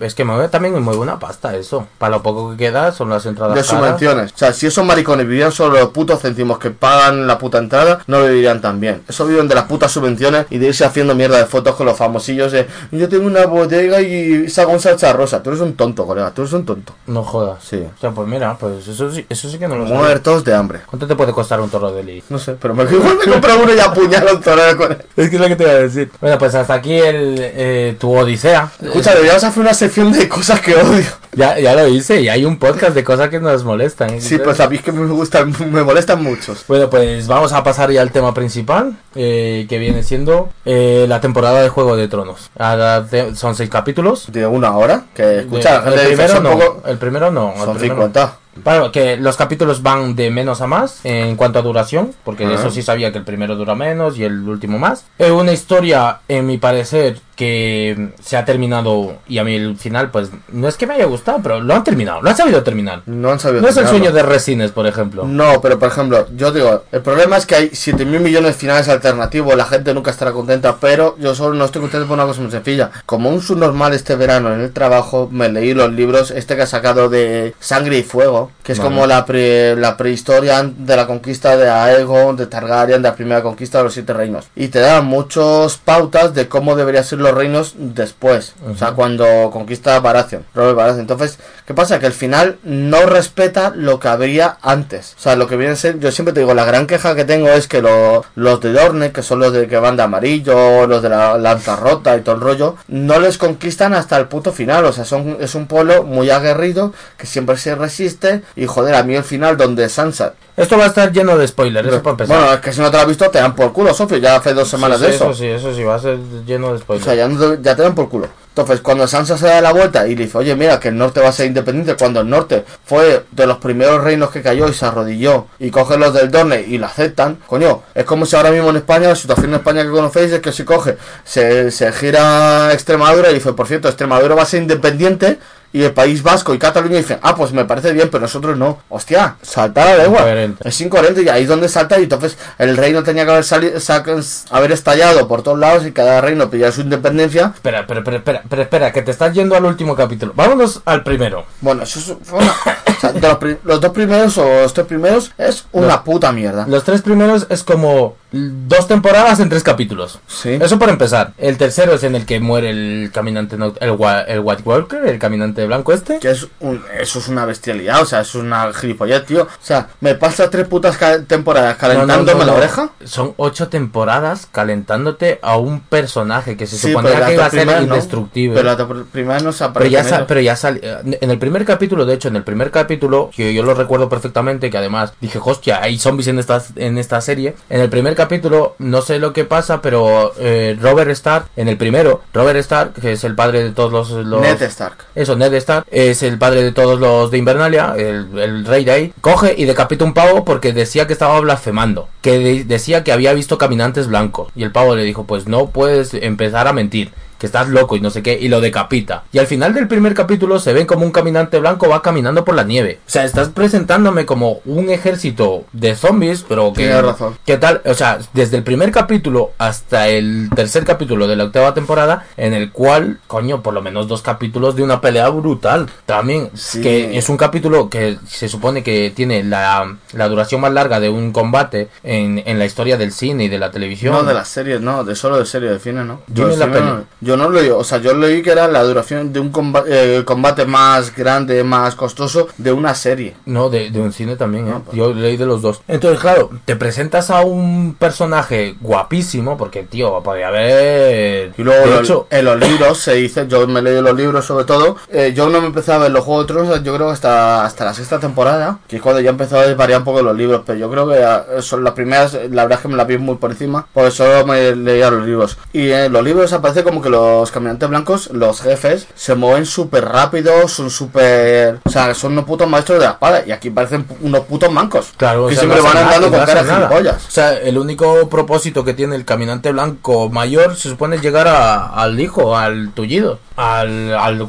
Es que mueve también mueve una pasta eso. Para lo poco que queda son las entradas De caras. subvenciones. O sea, si esos maricones vivieran solo los putos céntimos que pagan la puta entrada, no vivirían tan bien. Eso viven de las putas subvenciones y de irse haciendo mierda de fotos con los famosillos de, yo tengo una bodega y saco un salsa rosa. Tú eres un tonto, colega, tú eres un tonto. No jodas. Sí. O sea, pues mira, pues eso sí, eso sí que no lo sabía. Muertos de hambre. ¿Cuánto te puede costar un toro de Lee? No sé, pero me igual me compré uno y apuñalo un torero con él. Es que es lo que te iba a decir. Bueno, pues hasta aquí el, eh, tu odisea. Escucha, deberíamos hacer una sección de cosas que odio. Ya, ya lo hice y hay un podcast de cosas que nos molestan. Sí, pues sabéis que me gustan, me molestan muchos. Bueno, pues vamos a pasar ya al tema principal, eh, que viene siendo eh, la temporada de Juego de Tronos. Ahora te- son seis capítulos. De una hora, que escucha, De- el primero "Son no, poco-". el primero no. el Son primero- 50. Claro, que los capítulos van de menos a más en cuanto a duración, porque Ajá. eso sí sabía que el primero dura menos y el último más. Es una historia, en mi parecer, que se ha terminado y a mí el final, pues no es que me haya gustado, pero lo han terminado, lo han sabido terminar. No han sabido No es el sueño de Resines, por ejemplo. No, pero por ejemplo, yo digo, el problema es que hay 7 mil millones de finales alternativos, la gente nunca estará contenta, pero yo solo no estoy contento por una cosa muy sencilla. Como un subnormal este verano en el trabajo, me leí los libros, este que ha sacado de Sangre y Fuego, que es Vale. como la, pre- la prehistoria de la conquista de Aegon, de Targaryen, de la primera conquista de los siete reinos. Y te dan muchos pautas de cómo deberían ser los reinos después, o sea, cuando conquista Baratheon, Robert Baratheon. Entonces, ¿qué pasa? Que el final no respeta lo que habría antes. O sea, lo que viene a ser, yo siempre te digo, la gran queja que tengo es que lo- los de Dorne, que son los de que van de amarillo, los de la lanza rota y todo el rollo, no les conquistan hasta el puto final. O sea, son, es un pueblo muy aguerrido que siempre se resiste. Y joder, a mí el final donde Sansa. Esto va a estar lleno de spoilers, eso para empezar. Bueno, es que si no te lo has visto, te dan por culo, Sofía. Ya hace dos semanas Sí, de sí, eso. sí, eso sí, va a ser lleno de O spoilers. sea, ya, no te, ya te dan por culo. Entonces, cuando Sansa se da la vuelta y le dice, oye, mira, que el norte va a ser independiente, cuando el norte fue de los primeros reinos que cayó y se arrodilló y coge los del Dorne y lo aceptan, coño, es como si ahora mismo en España, la situación en España que conocéis es que si coge, se, se gira Extremadura y dice, por cierto, Extremadura va a ser independiente. Y el País Vasco y Cataluña dicen, ah, pues me parece bien, pero nosotros no. Hostia, salta la lengua. Incoherente. Es incoherente y ahí es donde salta y entonces el reino tenía que haber, sali- sac- haber estallado por todos lados y cada reino pidiera su independencia. Espera, espera, espera, espera, espera, espera, que te estás yendo al último capítulo. Vámonos al primero. Bueno, eso es fue una- o sea, de los, dos primeros o los tres primeros es una puta mierda. Los tres primeros es como dos temporadas en tres capítulos. Sí. Eso por empezar. El tercero es en el que muere el caminante, el, el White Walker, el caminante blanco este. Que es un, eso es una bestialidad, o sea, es una gilipollez, tío. O sea, me pasa tres putas ca- temporadas calentándome No, no, no, la oreja. Son ocho temporadas calentándote a un personaje que se Sí, suponía pero que iba a ser indestructible. Pero las dos primeras no se Pero aparecen. ya, sa- ellos. pero ya salió. En el primer capítulo, de hecho, en el primer capítulo, que yo lo recuerdo perfectamente, que además dije, hostia, hay zombies en esta, en esta serie. En el primer capítulo, no sé lo que pasa, pero eh, Robert Stark, en el primero, Robert Stark, que es el padre de todos los. los Ned Stark. Eso, Ned Stark, es el padre de todos los de Invernalia, el, rey de ahí, coge y decapita un pavo porque decía que estaba blasfemando, que de- decía que había visto caminantes blancos. Y el pavo le dijo, pues no puedes empezar a mentir, que estás loco y no sé qué, y lo decapita. Y al final del primer capítulo se ven como un caminante blanco va caminando por la nieve. O sea, estás presentándome como un ejército de zombies, pero que... Tienes razón. ¿Qué tal? O sea, desde el primer capítulo hasta el tercer capítulo de la octava temporada, en el cual, coño, por lo menos dos capítulos de una pelea brutal. También, Sí. que es un capítulo que se supone que tiene la, la duración más larga de un combate en, en la historia del cine y de la televisión. No, de las series, no, de solo de serie de cine, ¿no? De la cine no. Yo no leí, o sea, yo leí que era la duración de un combate, combate más grande, más costoso de una serie. No, de, de un cine también, ¿eh? No, pues. Yo leí de los dos. Entonces, claro, te presentas a un personaje guapísimo, porque, tío, podría haber... Y luego de lo- hecho, en los libros se dice, yo me leí los libros sobre todo, eh, yo no me empecé a ver los Juegos de Tronos, yo creo que hasta, hasta la sexta temporada, que es cuando ya empezó a desvariar un poco los libros, pero yo creo que eh, son las primeras, la verdad es que me las vi muy por encima, por eso me leía los libros. Y en los libros aparece como que los caminantes blancos, los jefes, se mueven súper rápido, son súper... O sea, son unos putos maestros de la espada. Y aquí parecen unos putos mancos. Claro, o que sea, siempre no van andando nada, con no cara hacen de nada. gilipollas. O sea, el único propósito que tiene el caminante blanco mayor se supone es llegar a- al hijo, al tullido, al, al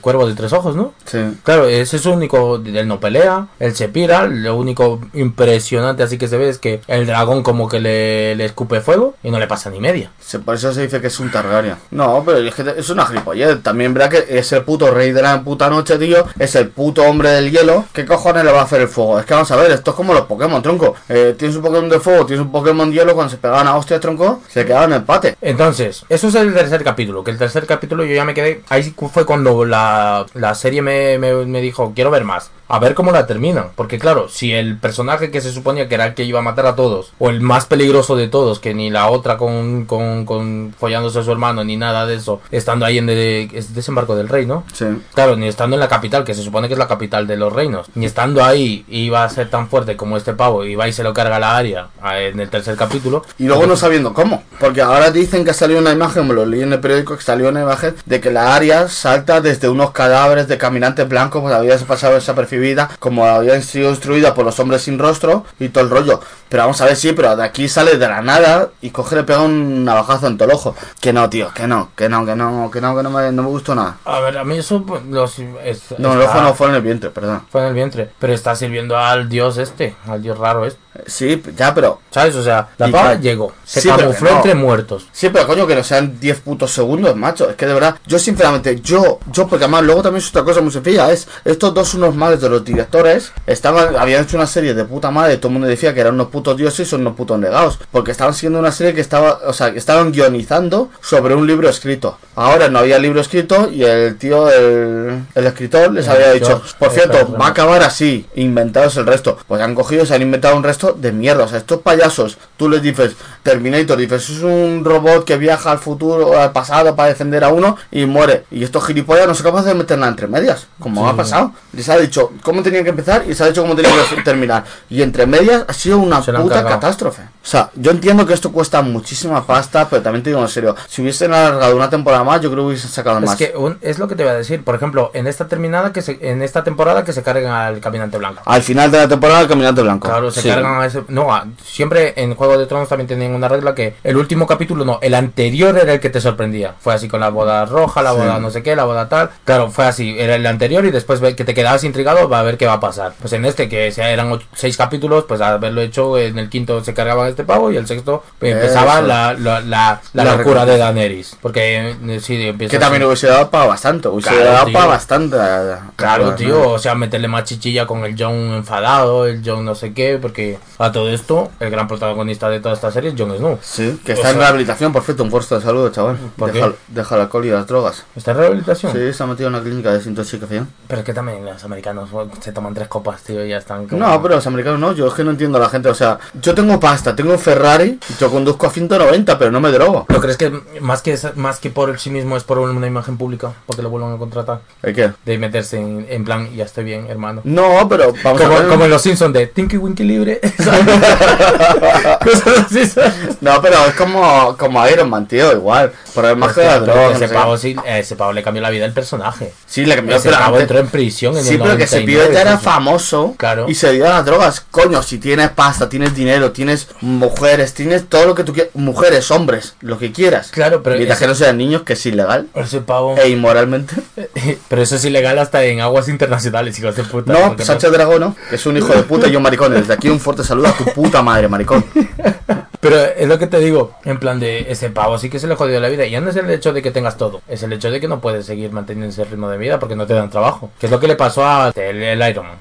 cuervo de tres ojos, ¿no? Sí. Claro, ese es su único. Él no pelea, él se pira. Lo único impresionante así que se ve es que el dragón como que le, le escupe fuego y no le pasa ni media. Se- Por eso se dice que es un Targaryen. No, pero es que es una gilipollez. También verá que es el puto rey de la puta noche, tío. Es el puto hombre del hielo. ¿Qué cojones le va a hacer el fuego? Es que vamos a ver, esto es como los Pokémon, tronco. Eh, tienes un Pokémon de fuego, tienes un Pokémon de hielo. Cuando se pegaban a hostias, tronco, se quedaban en empate. Entonces, eso es el tercer capítulo. Que el tercer capítulo yo ya me quedé. Ahí fue cuando la, la serie me, me, me dijo: Quiero ver más. A ver cómo la terminan. Porque, claro, si el personaje que se suponía que era el que iba a matar a todos, o el más peligroso de todos, que ni la otra con, con, con follándose a su hermano, ni nada de eso, estando ahí en de, es desembarco del rey, ¿no? Sí. Claro, ni estando en la capital, que se supone que es la capital de los reinos, ni estando ahí iba a ser tan fuerte como este pavo, y va y se lo carga la área en el tercer capítulo. Y luego no sabiendo cómo. Porque ahora dicen que salió una imagen, me lo leí en el periódico, que salió una imagen de que la área salta desde unos cadáveres de caminantes blancos, pues había pasado desapercibida, como habían sido destruidas por los hombres sin rostro y todo el rollo. Pero vamos a ver, sí, pero de aquí sale de la nada y coge le pega un navajazo en todo el ojo. Que no, tío, que no, que no, que no, que no, que no me, no me gustó nada. A ver, a mí eso pues, los, es- No, el ojo no fue en el vientre, perdón. fue en el vientre, pero está sirviendo al dios este, al dios raro este. Sí, ya, pero ¿Sabes? O sea, la pava llegó, se Sí, camufló no. entre muertos. Sí, pero coño, que no sean 10 putos segundos, macho. Es que de verdad, yo sinceramente, yo, yo, porque además luego también es otra cosa muy sencilla, es, estos dos unos males de los directores, estaban, habían hecho una serie de puta madre, todo el mundo decía que eran unos putos dioses y son unos putos negados, porque estaban siguiendo una serie que estaba, o sea, que estaban guionizando sobre un libro escrito. Ahora no había libro escrito y el tío, el, el escritor les había dicho, por cierto, va a acabar así, inventados el resto. Pues han cogido, se han inventado un resto de mierda. O sea, estos payasos, tú les dices, Terminator, dices, es un robot que viaja al futuro o al pasado para defender a uno y muere. Y estos gilipollas no son capaces de meterla entre medias, como Sí. ha pasado. Les ha dicho cómo tenían que empezar y se ha dicho cómo tenían que terminar. Y entre medias ha sido una Se puta catástrofe. O sea, yo entiendo que esto cuesta muchísima pasta, pero también te digo en serio, si hubiesen alargado una temporada más, yo creo que hubiesen sacado Es más. que un- es lo que te voy a decir. Por ejemplo, en esta terminada que se, en esta temporada que se cargan al caminante blanco. Al final de la temporada, el caminante blanco. Claro, se Sí. cargan a ese. No, a- siempre en Juego de Tronos también tenían una regla que el último capítulo, no, el anterior era el que te sorprendía. Fue así con la boda roja, la Sí. boda no sé qué, la boda tal. Claro, fue así, era el anterior y después que te quedabas intrigado va a ver qué va a pasar. Pues en este, que eran ocho- seis capítulos, pues haberlo hecho en el quinto se cargaban este pavo y el sexto pues, empezaba la, la, la, la locura de Daenerys. Porque eh, sí, empieza Que también hubiese dado para bastante, hubiese Claro, dado para bastante. eh, Claro, tío, o sea, meterle más chichilla con el John enfadado, el John no sé qué, porque a todo esto, el gran protagonista de toda esta serie es Jon Snow. Sí, que O está en sea- rehabilitación, por cierto, un puesto de salud, chaval. Deja, deja el alcohol y las drogas. ¿Está en rehabilitación? Sí, se ha metido en una clínica de desintoxicación. Pero es que también los americanos se toman tres copas, tío, y ya están. No, pero los americanos no, yo es que no entiendo a la gente. O sea, yo tengo pasta, tengo un Ferrari, yo conduzco a 190, pero no me drogo. ¿Pero crees que más que más que por sí mismo es por una imagen pública? Porque lo vuelvan a contratar. ¿El qué? De meterse en, en plan, ya estoy bien, hermano. No, pero vamos como, a ver... Como en los Simpsons de Tinky Winky Libre. no, pero es como, como Iron Man, tío, igual. Por el más que la droga. Ese, ese pavo le cambió la vida al personaje. Sí, le cambió Ese pavo entró en prisión en sí, el pero pibete era famoso claro. y se dio a las drogas. Coño, si tienes pasta, tienes dinero, tienes mujeres, tienes todo lo que tú quieras. Mujeres, hombres, lo que quieras. Claro, pero. Mientras que no sean niños, que es ilegal. Ese pavo. E inmoralmente. pero eso es ilegal hasta en aguas internacionales, hijos de puta. No, Sánchez Dragón no. Es un hijo de puta y un maricón. Desde aquí un fuerte saludo a tu puta madre, maricón. Pero es lo que te digo, en plan de ese pavo sí que se le jodió la vida. Y ya no es el hecho de que tengas todo, es el hecho de que no puedes seguir manteniendo ese ritmo de vida porque no te dan trabajo. Que es lo que le pasó a el, Iron Man.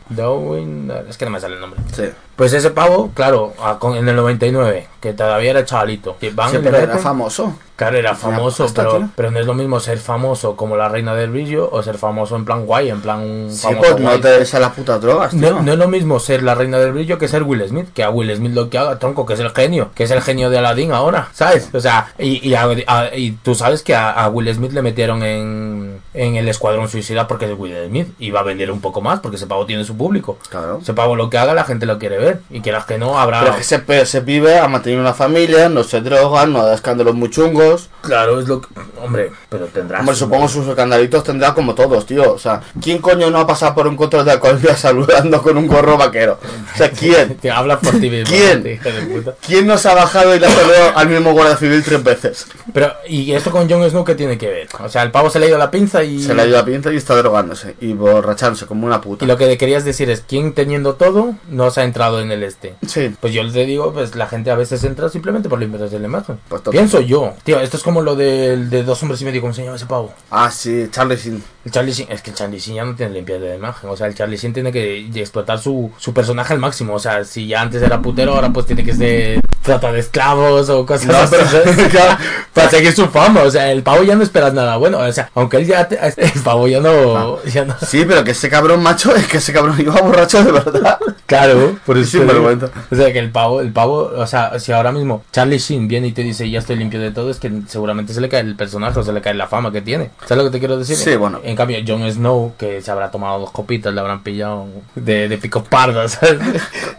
Es que no me sale el nombre. Sí. Pues ese pavo, claro, en el 99, que todavía era chavalito. Que van Sí, pero era famoso. Claro, era famoso, pero, pero no es lo mismo ser famoso como la reina del brillo o ser famoso en plan guay, en plan Sí, famoso pues no guay. te des a las putas drogas, tío. No, no es lo mismo ser la reina del brillo que ser Will Smith, que a Will Smith lo que haga, tronco, que es el genio, que es el genio de Aladdin ahora, ¿sabes? O sea, y, y, a- a- y tú sabes que a, a Will Smith le metieron en, en el Escuadrón Suicida porque es Will Smith y va a vender un poco más porque ese pavo tiene su público. Claro. Ese pavo lo que haga la gente lo quiere ver y quieras que no, habrá... Pero es que ese, pe- ese pibe ha mantenido una familia, no se drogan, no da escándalos muy chungos. Claro, es lo que. Hombre, pero tendrás. Hombre, supongo sus escandalitos tendrá como todos, tío. O sea, ¿quién coño no ha pasado por un control de alcoholemia saludando con un gorro vaquero? O sea, ¿quién? Te hablas por ti mismo. ¿Quién? hijo de puta. ¿Quién nos ha bajado y le ha saludado al mismo guardia civil tres veces? Pero, ¿y esto con Jon Snow qué tiene que ver? O sea, el pavo se le ha ido la pinza y. Se le ha ido la pinza y está drogándose y borrachándose como una puta. Y lo que querías decir es: ¿quién teniendo todo no se ha entrado en el este? Sí. Pues yo te digo, pues la gente a veces entra simplemente por limpiarse la imagen. Pues. Pienso yo. Tío, esto es como lo del de dos hombres y medio, ¿cómo se llama ese pavo? Ah, sí, Charlie Sheen. El Charlie Sheen, es que el Charlie Sheen ya no tiene limpieza de imagen. O sea, el Charlie Sheen tiene que explotar su, su personaje al máximo. O sea, si ya antes era putero, ahora pues tiene que ser trata de esclavos o cosas No, así. pero- ¿sabes? Claro, para seguir su fama. O sea, el pavo ya no esperas nada bueno. O sea, aunque él ya. te- el pavo ya no. Ya no Sí, pero que ese cabrón macho es que ese cabrón iba borracho de verdad. Claro, por eso Sí, te me lo digo. cuento. O sea, que el pavo, el pavo, o sea, si ahora mismo Charlie Sheen viene y te dice ya estoy limpio de todo, es que seguramente se le cae el personaje o se le cae la fama que tiene. ¿Sabes lo que te quiero decir? Sí, bueno. En cambio, Jon Snow, que se habrá tomado dos copitas, le habrán pillado de, de picos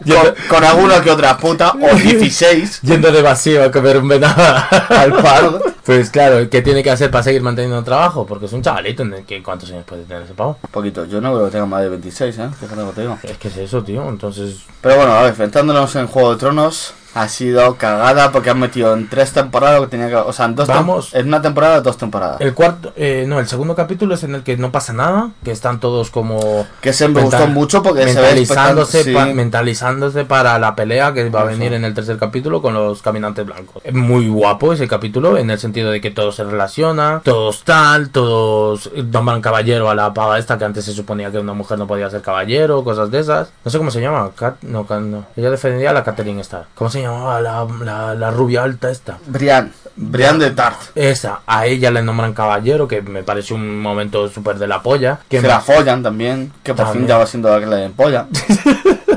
Yendo, con alguna que otra puta, o 16 yendo de vacío a comer un venado. al pardo. Pues claro, ¿qué tiene que hacer para seguir manteniendo el trabajo? Porque es un chavalito, ¿en que ¿cuántos años puede tener ese pavo? Poquito, yo no creo que tenga más de 26, ¿eh? Fíjate lo que te digo. Es que es eso, tío, entonces... Pero bueno, a ver, enfrentándonos en Juego de Tronos, ha sido cagada porque han metido en tres temporadas lo que tenía que. O sea, en dos Vamos. En una temporada, dos temporadas. El cuarto, eh, no, el segundo capítulo es en el que no pasa nada, que están todos como Que se me gustó mucho porque se ve mentalizándose, pa- sí. mentalizándose para la pelea que va a venir en el tercer capítulo con los caminantes blancos. Es muy guapo ese capítulo en el sentido de que todo se relaciona, todos tal, todos nombran caballero a la pava esta que antes se suponía que una mujer no podía ser caballero, cosas de esas. No sé cómo se llama, Kat, no, Kat, no. Ella defendía a la Catherine Starr. ¿Cómo se llamaba la, la, la rubia alta esta? Brian. Brian de Tart. Esa, a ella le nombran caballero, que me pareció un momento súper de la polla. Que Se la follan también. Que por También. fin ya va siendo la que le den polla.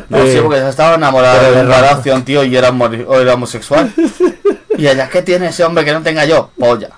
No, Eh, sí, porque se estaba enamorada de ra- Baratheon, tío, y era homosexual. Y ella, ¿qué tiene ese hombre que no tenga yo? Polla.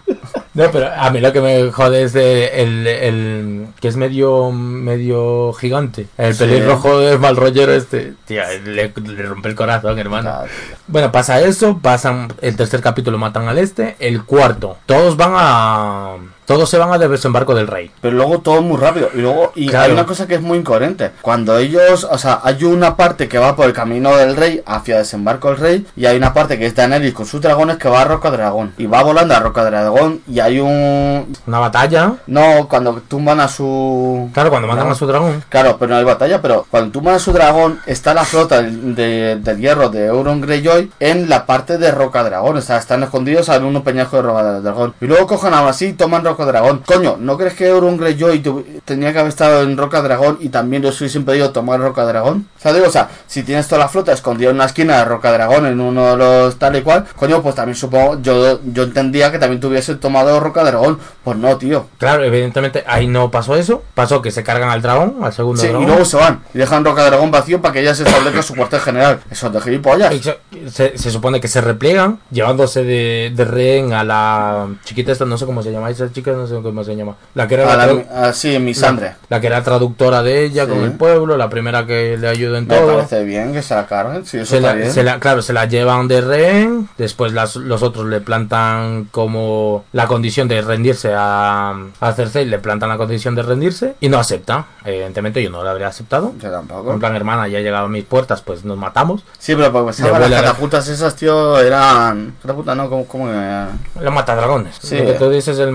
No, pero a mí lo que me jode es de el, el que es medio medio gigante. El Sí. pelirrojo de mal rollero este. Tía, le, le rompe el corazón, hermano. Claro. Bueno, pasa eso, pasan el tercer capítulo matan al este, el cuarto, todos van a todos se van a desembarco del rey. Pero luego todo muy rápido. Y luego, y Claro. hay una cosa que es muy incoherente. Cuando ellos, o sea, hay una parte que va por el camino del rey hacia desembarco del rey. Y hay una parte que es Daenerys con sus dragones que va a Roca Dragón. Y va volando a Roca Dragón. Y hay un. Una batalla. No, cuando tumban a su. Claro, cuando matan No. a su dragón. Claro, pero no hay batalla, pero cuando tumban a su dragón, está la flota del, de- del hierro de Euron Greyjoy en la parte de Roca Dragón. O sea, están escondidos en unos peñascos de Roca Dragón. Y luego cogen aún así y toman Roca Dragón. Coño, ¿no crees que Euron Greyjoy tenía que haber estado en Roca Dragón y también les hubiese impedido tomar Roca Dragón? O sea, digo, o sea, si tienes toda la flota escondida en una esquina de Roca Dragón, en uno de los tal y cual, coño, pues también supongo, yo, yo entendía que también tuviese tomado Roca Dragón. Pues no, tío. Claro, evidentemente ahí no pasó eso. Pasó que se cargan al dragón, al segundo Sí, y dragón. luego se van y dejan Roca Dragón vacío para que ella se establezca su cuartel general. Eso es de gilipollas. Y se, se- se supone que se repliegan, llevándose de, de rehén a la chiquita esta, no sé cómo se llama, esa chica no sé cómo se llama. La que era A la, la, tradu- a- sí, Misandre. la que era traductora de ella Sí. con el pueblo, la primera que le ayudó en Me todo. parece bien que se la carguen. Sí, eso Se está la, bien. se la- claro, se la llevan de rehén, después las- los otros le plantan como la condición de rendirse a, a Cersei, le plantan la condición de rendirse y no acepta. Evidentemente yo no lo habría aceptado. Yo tampoco. En plan, hermana, ya ha llegado a mis puertas, pues nos matamos. Sí, pero porque pensaba las la- catapultas esas, tío, eran. Catapultas, no, ¿cómo, cómo que.? Los matadragones. Sí. Lo que tú dices es el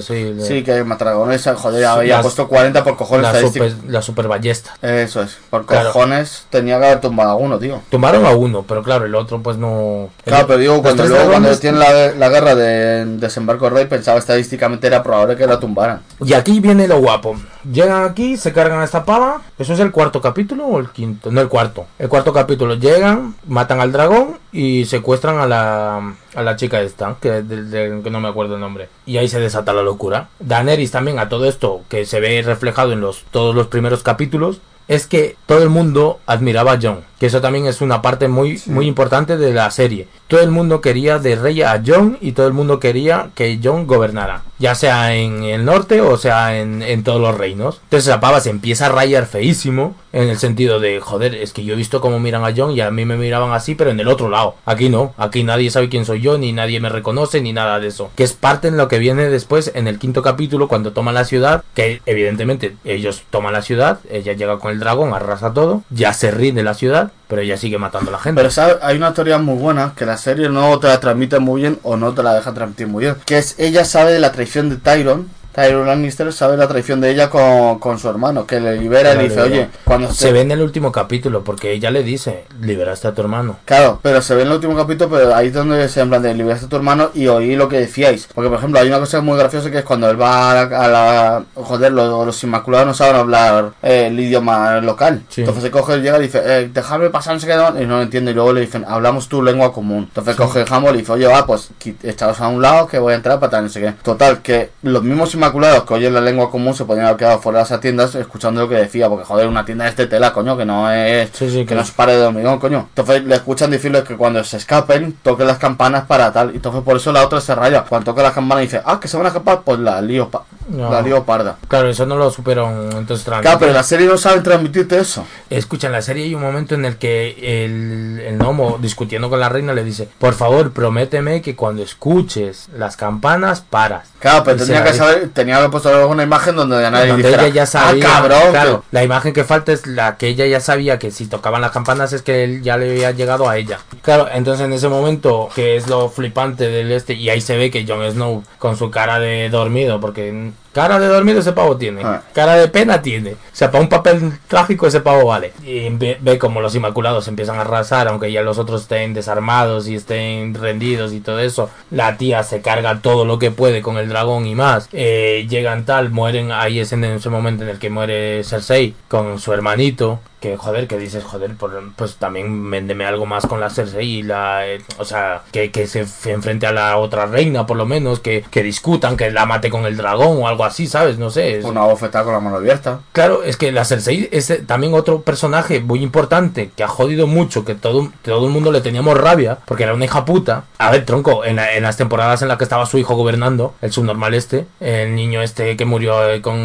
sí. de- Sí, que Matragones, joder, había Las- puesto 40 por cojones la, super, la super ballesta. Eso es, por Claro. cojones tenía que haber tumbado a uno, tío. Tumbaron a uno, pero claro, el otro pues no... Claro, el- pero digo, cuando, luego, cuando tienen la, la guerra de desembarco rey, pensaba estadísticamente era probable que la tumbaran. Y aquí viene lo guapo. Llegan aquí, se cargan a esta pava. ¿Eso es el cuarto capítulo o el quinto? No, el cuarto. El cuarto capítulo. Llegan, matan al dragón y secuestran a la, a la chica esta, que, de- que no me acuerdo el nombre. Y ahí se desata la locura. Daenerys también a todo esto, que se ve reflejado en los, todos los primeros capítulos, es que todo el mundo admiraba a Jon. Que eso también es una parte muy, muy importante de la serie. Todo el mundo quería de rey a John y todo el mundo quería que John gobernara. Ya sea en el norte o sea en, en todos los reinos. Entonces la pava se empieza a rayar feísimo. En el sentido de, joder, es que yo he visto cómo miran a John y a mí me miraban así, pero en el otro lado. Aquí no. Aquí nadie sabe quién soy yo, ni nadie me reconoce, ni nada de eso. Que es parte en lo que viene después en el quinto capítulo cuando toman la ciudad. Que evidentemente ellos toman la ciudad. Ella llega con el dragón, arrasa todo. Ya se rinde la ciudad, pero ella sigue matando a la gente. Pero ¿sabes? hay una teoría muy buena que la serie no te la transmite muy bien o no te la deja transmitir muy bien. Que es ella sabe de la traición de Tyron. Tyron Lannister sabe la traición de ella con, con su hermano, que le libera y le dice, oye, cuando se ve en el último capítulo, porque ella le dice, liberaste a tu hermano. Claro, pero se ve en el último capítulo, pero ahí es donde se en plan de liberaste a tu hermano y oí lo que decíais. Porque, por ejemplo, hay una cosa muy graciosa que es cuando él va a la... a la- joder, los, los inmaculados no saben hablar eh, el idioma local. Sí. Entonces se coge, llega y dice, eh, dejadme pasar, no sé qué, no", y no lo entiende. Y luego le dicen, hablamos tu lengua común. Entonces coge el Hambo y dice, oye, va, pues echaos a un lado que voy a entrar para tal, no sé qué. Total, que los mismos inmaculados que oyen la lengua común se podían haber quedado fuera de esas tiendas escuchando lo que decía. Porque, joder, una tienda es de tela, coño, que no es... Sí, sí, que que- no es pared de hormigón, coño. Entonces le escuchan decirle que cuando se escapen, toquen las campanas para tal. Entonces por eso la otra se raya. Cuando toca las campanas dice, ah, que se van a escapar, pues la lío, pa- No. la lío parda. Claro, eso no lo supieron entonces Claro, pero en la serie no saben transmitirte eso. Escucha, en la serie hay un momento en el que el, el gnomo, discutiendo con la reina, le dice, por favor, prométeme que cuando escuches las campanas, paras. Claro, pero Y la que saber, tenía puesto alguna imagen donde a nadie Donde dijera, ella ya sabía, ah, cabrón, claro, la imagen que falta es la que ella ya sabía que si tocaban las campanas es que él ya le había llegado a ella. Claro, entonces en ese momento, que es lo flipante del este, y ahí se ve que Jon Snow con su cara de dormido, porque cara de dormido ese pavo tiene, Ah. cara de pena tiene, o sea, para un papel trágico ese pavo vale. Y ve, ve como los Inmaculados empiezan a arrasar, aunque ya los otros estén desarmados y estén rendidos y todo eso, la tía se carga todo lo que puede con el dragón y más, Eh, llegan tal, mueren, ahí es en ese momento en el que muere Cersei con su hermanito, que joder, que dices, joder, por- pues también véndeme algo más con la Cersei y la, eh, o sea, que, que se enfrente a la otra reina por lo menos, que, que discutan, que la mate con el dragón o algo así, ¿sabes? No sé. es- Una bofetada con la mano abierta. Claro, es que la Cersei es eh, también otro personaje muy importante que ha jodido mucho, que todo, todo el mundo le teníamos rabia, porque era una hija puta. A ver, tronco, en, la- en las temporadas en las que estaba su hijo gobernando, el subnormal este, el niño este que murió eh, con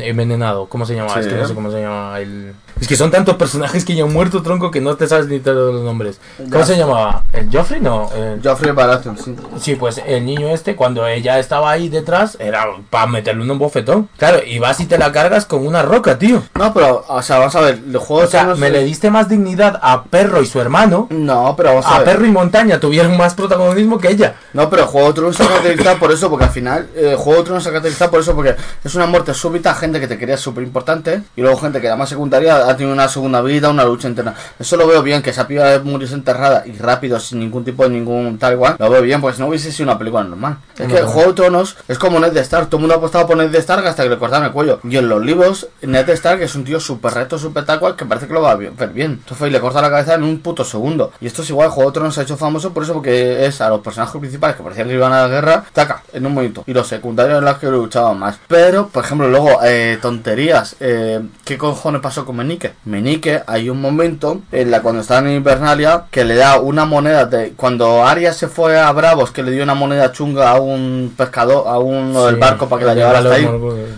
envenenado, ¿cómo se llama? Sí. Es que no sé cómo se llama el... Es que son tantos personajes que ya han muerto, tronco, que no te sabes ni todos los nombres. ¿Cómo se llamaba? ¿El Joffrey? No. el- Joffrey Baratheon, sí. Sí, pues el niño este, cuando ella estaba ahí detrás, era para meterle un bofetón. Claro, y vas y te la cargas con una roca, tío. No, pero, o sea, vamos a ver, el juego O sea, me le diste más dignidad a Perro y su hermano. No, pero vamos a, A ver. Perro y Montaña tuvieron más protagonismo que ella. No, pero Juego de Tronos se caracteriza por eso, porque al final eh, Juego de Tronos se caracteriza por eso, porque es una muerte súbita, gente que te quería súper importante, y luego gente que era más secundaria ha tenido una segunda vida, una lucha interna. Eso lo veo bien, que esa piba muriese enterrada y rápido, sin ningún tipo de ningún tal igual, lo veo bien, porque si no hubiese sido una película normal. Es que Bueno. Juego de Tronos es como Ned Stark, todo el mundo ha apostado por Ned Stark hasta que le cortaron el cuello. Y en los libros, Ned Stark es un tío súper recto, súper tal cual, que parece que lo va a ver bien. Entonces le corta la cabeza en un puto segundo. Y esto es igual, Juego de Tronos se ha hecho famoso por eso, porque es a los personajes principales que parecían que iban a la guerra, taca, en un momento. Y los secundarios en los que luchaban más. Pero, por ejemplo, luego, eh, tonterías. Eh, ¿Qué cojones pasó con Menique? Menique, hay un momento en la cuando estaban en Invernalia que le da una moneda de. Cuando Arya se fue a Bravos, que le dio una moneda chunga a un pescador, a uno del barco para que la llevara hasta ahí.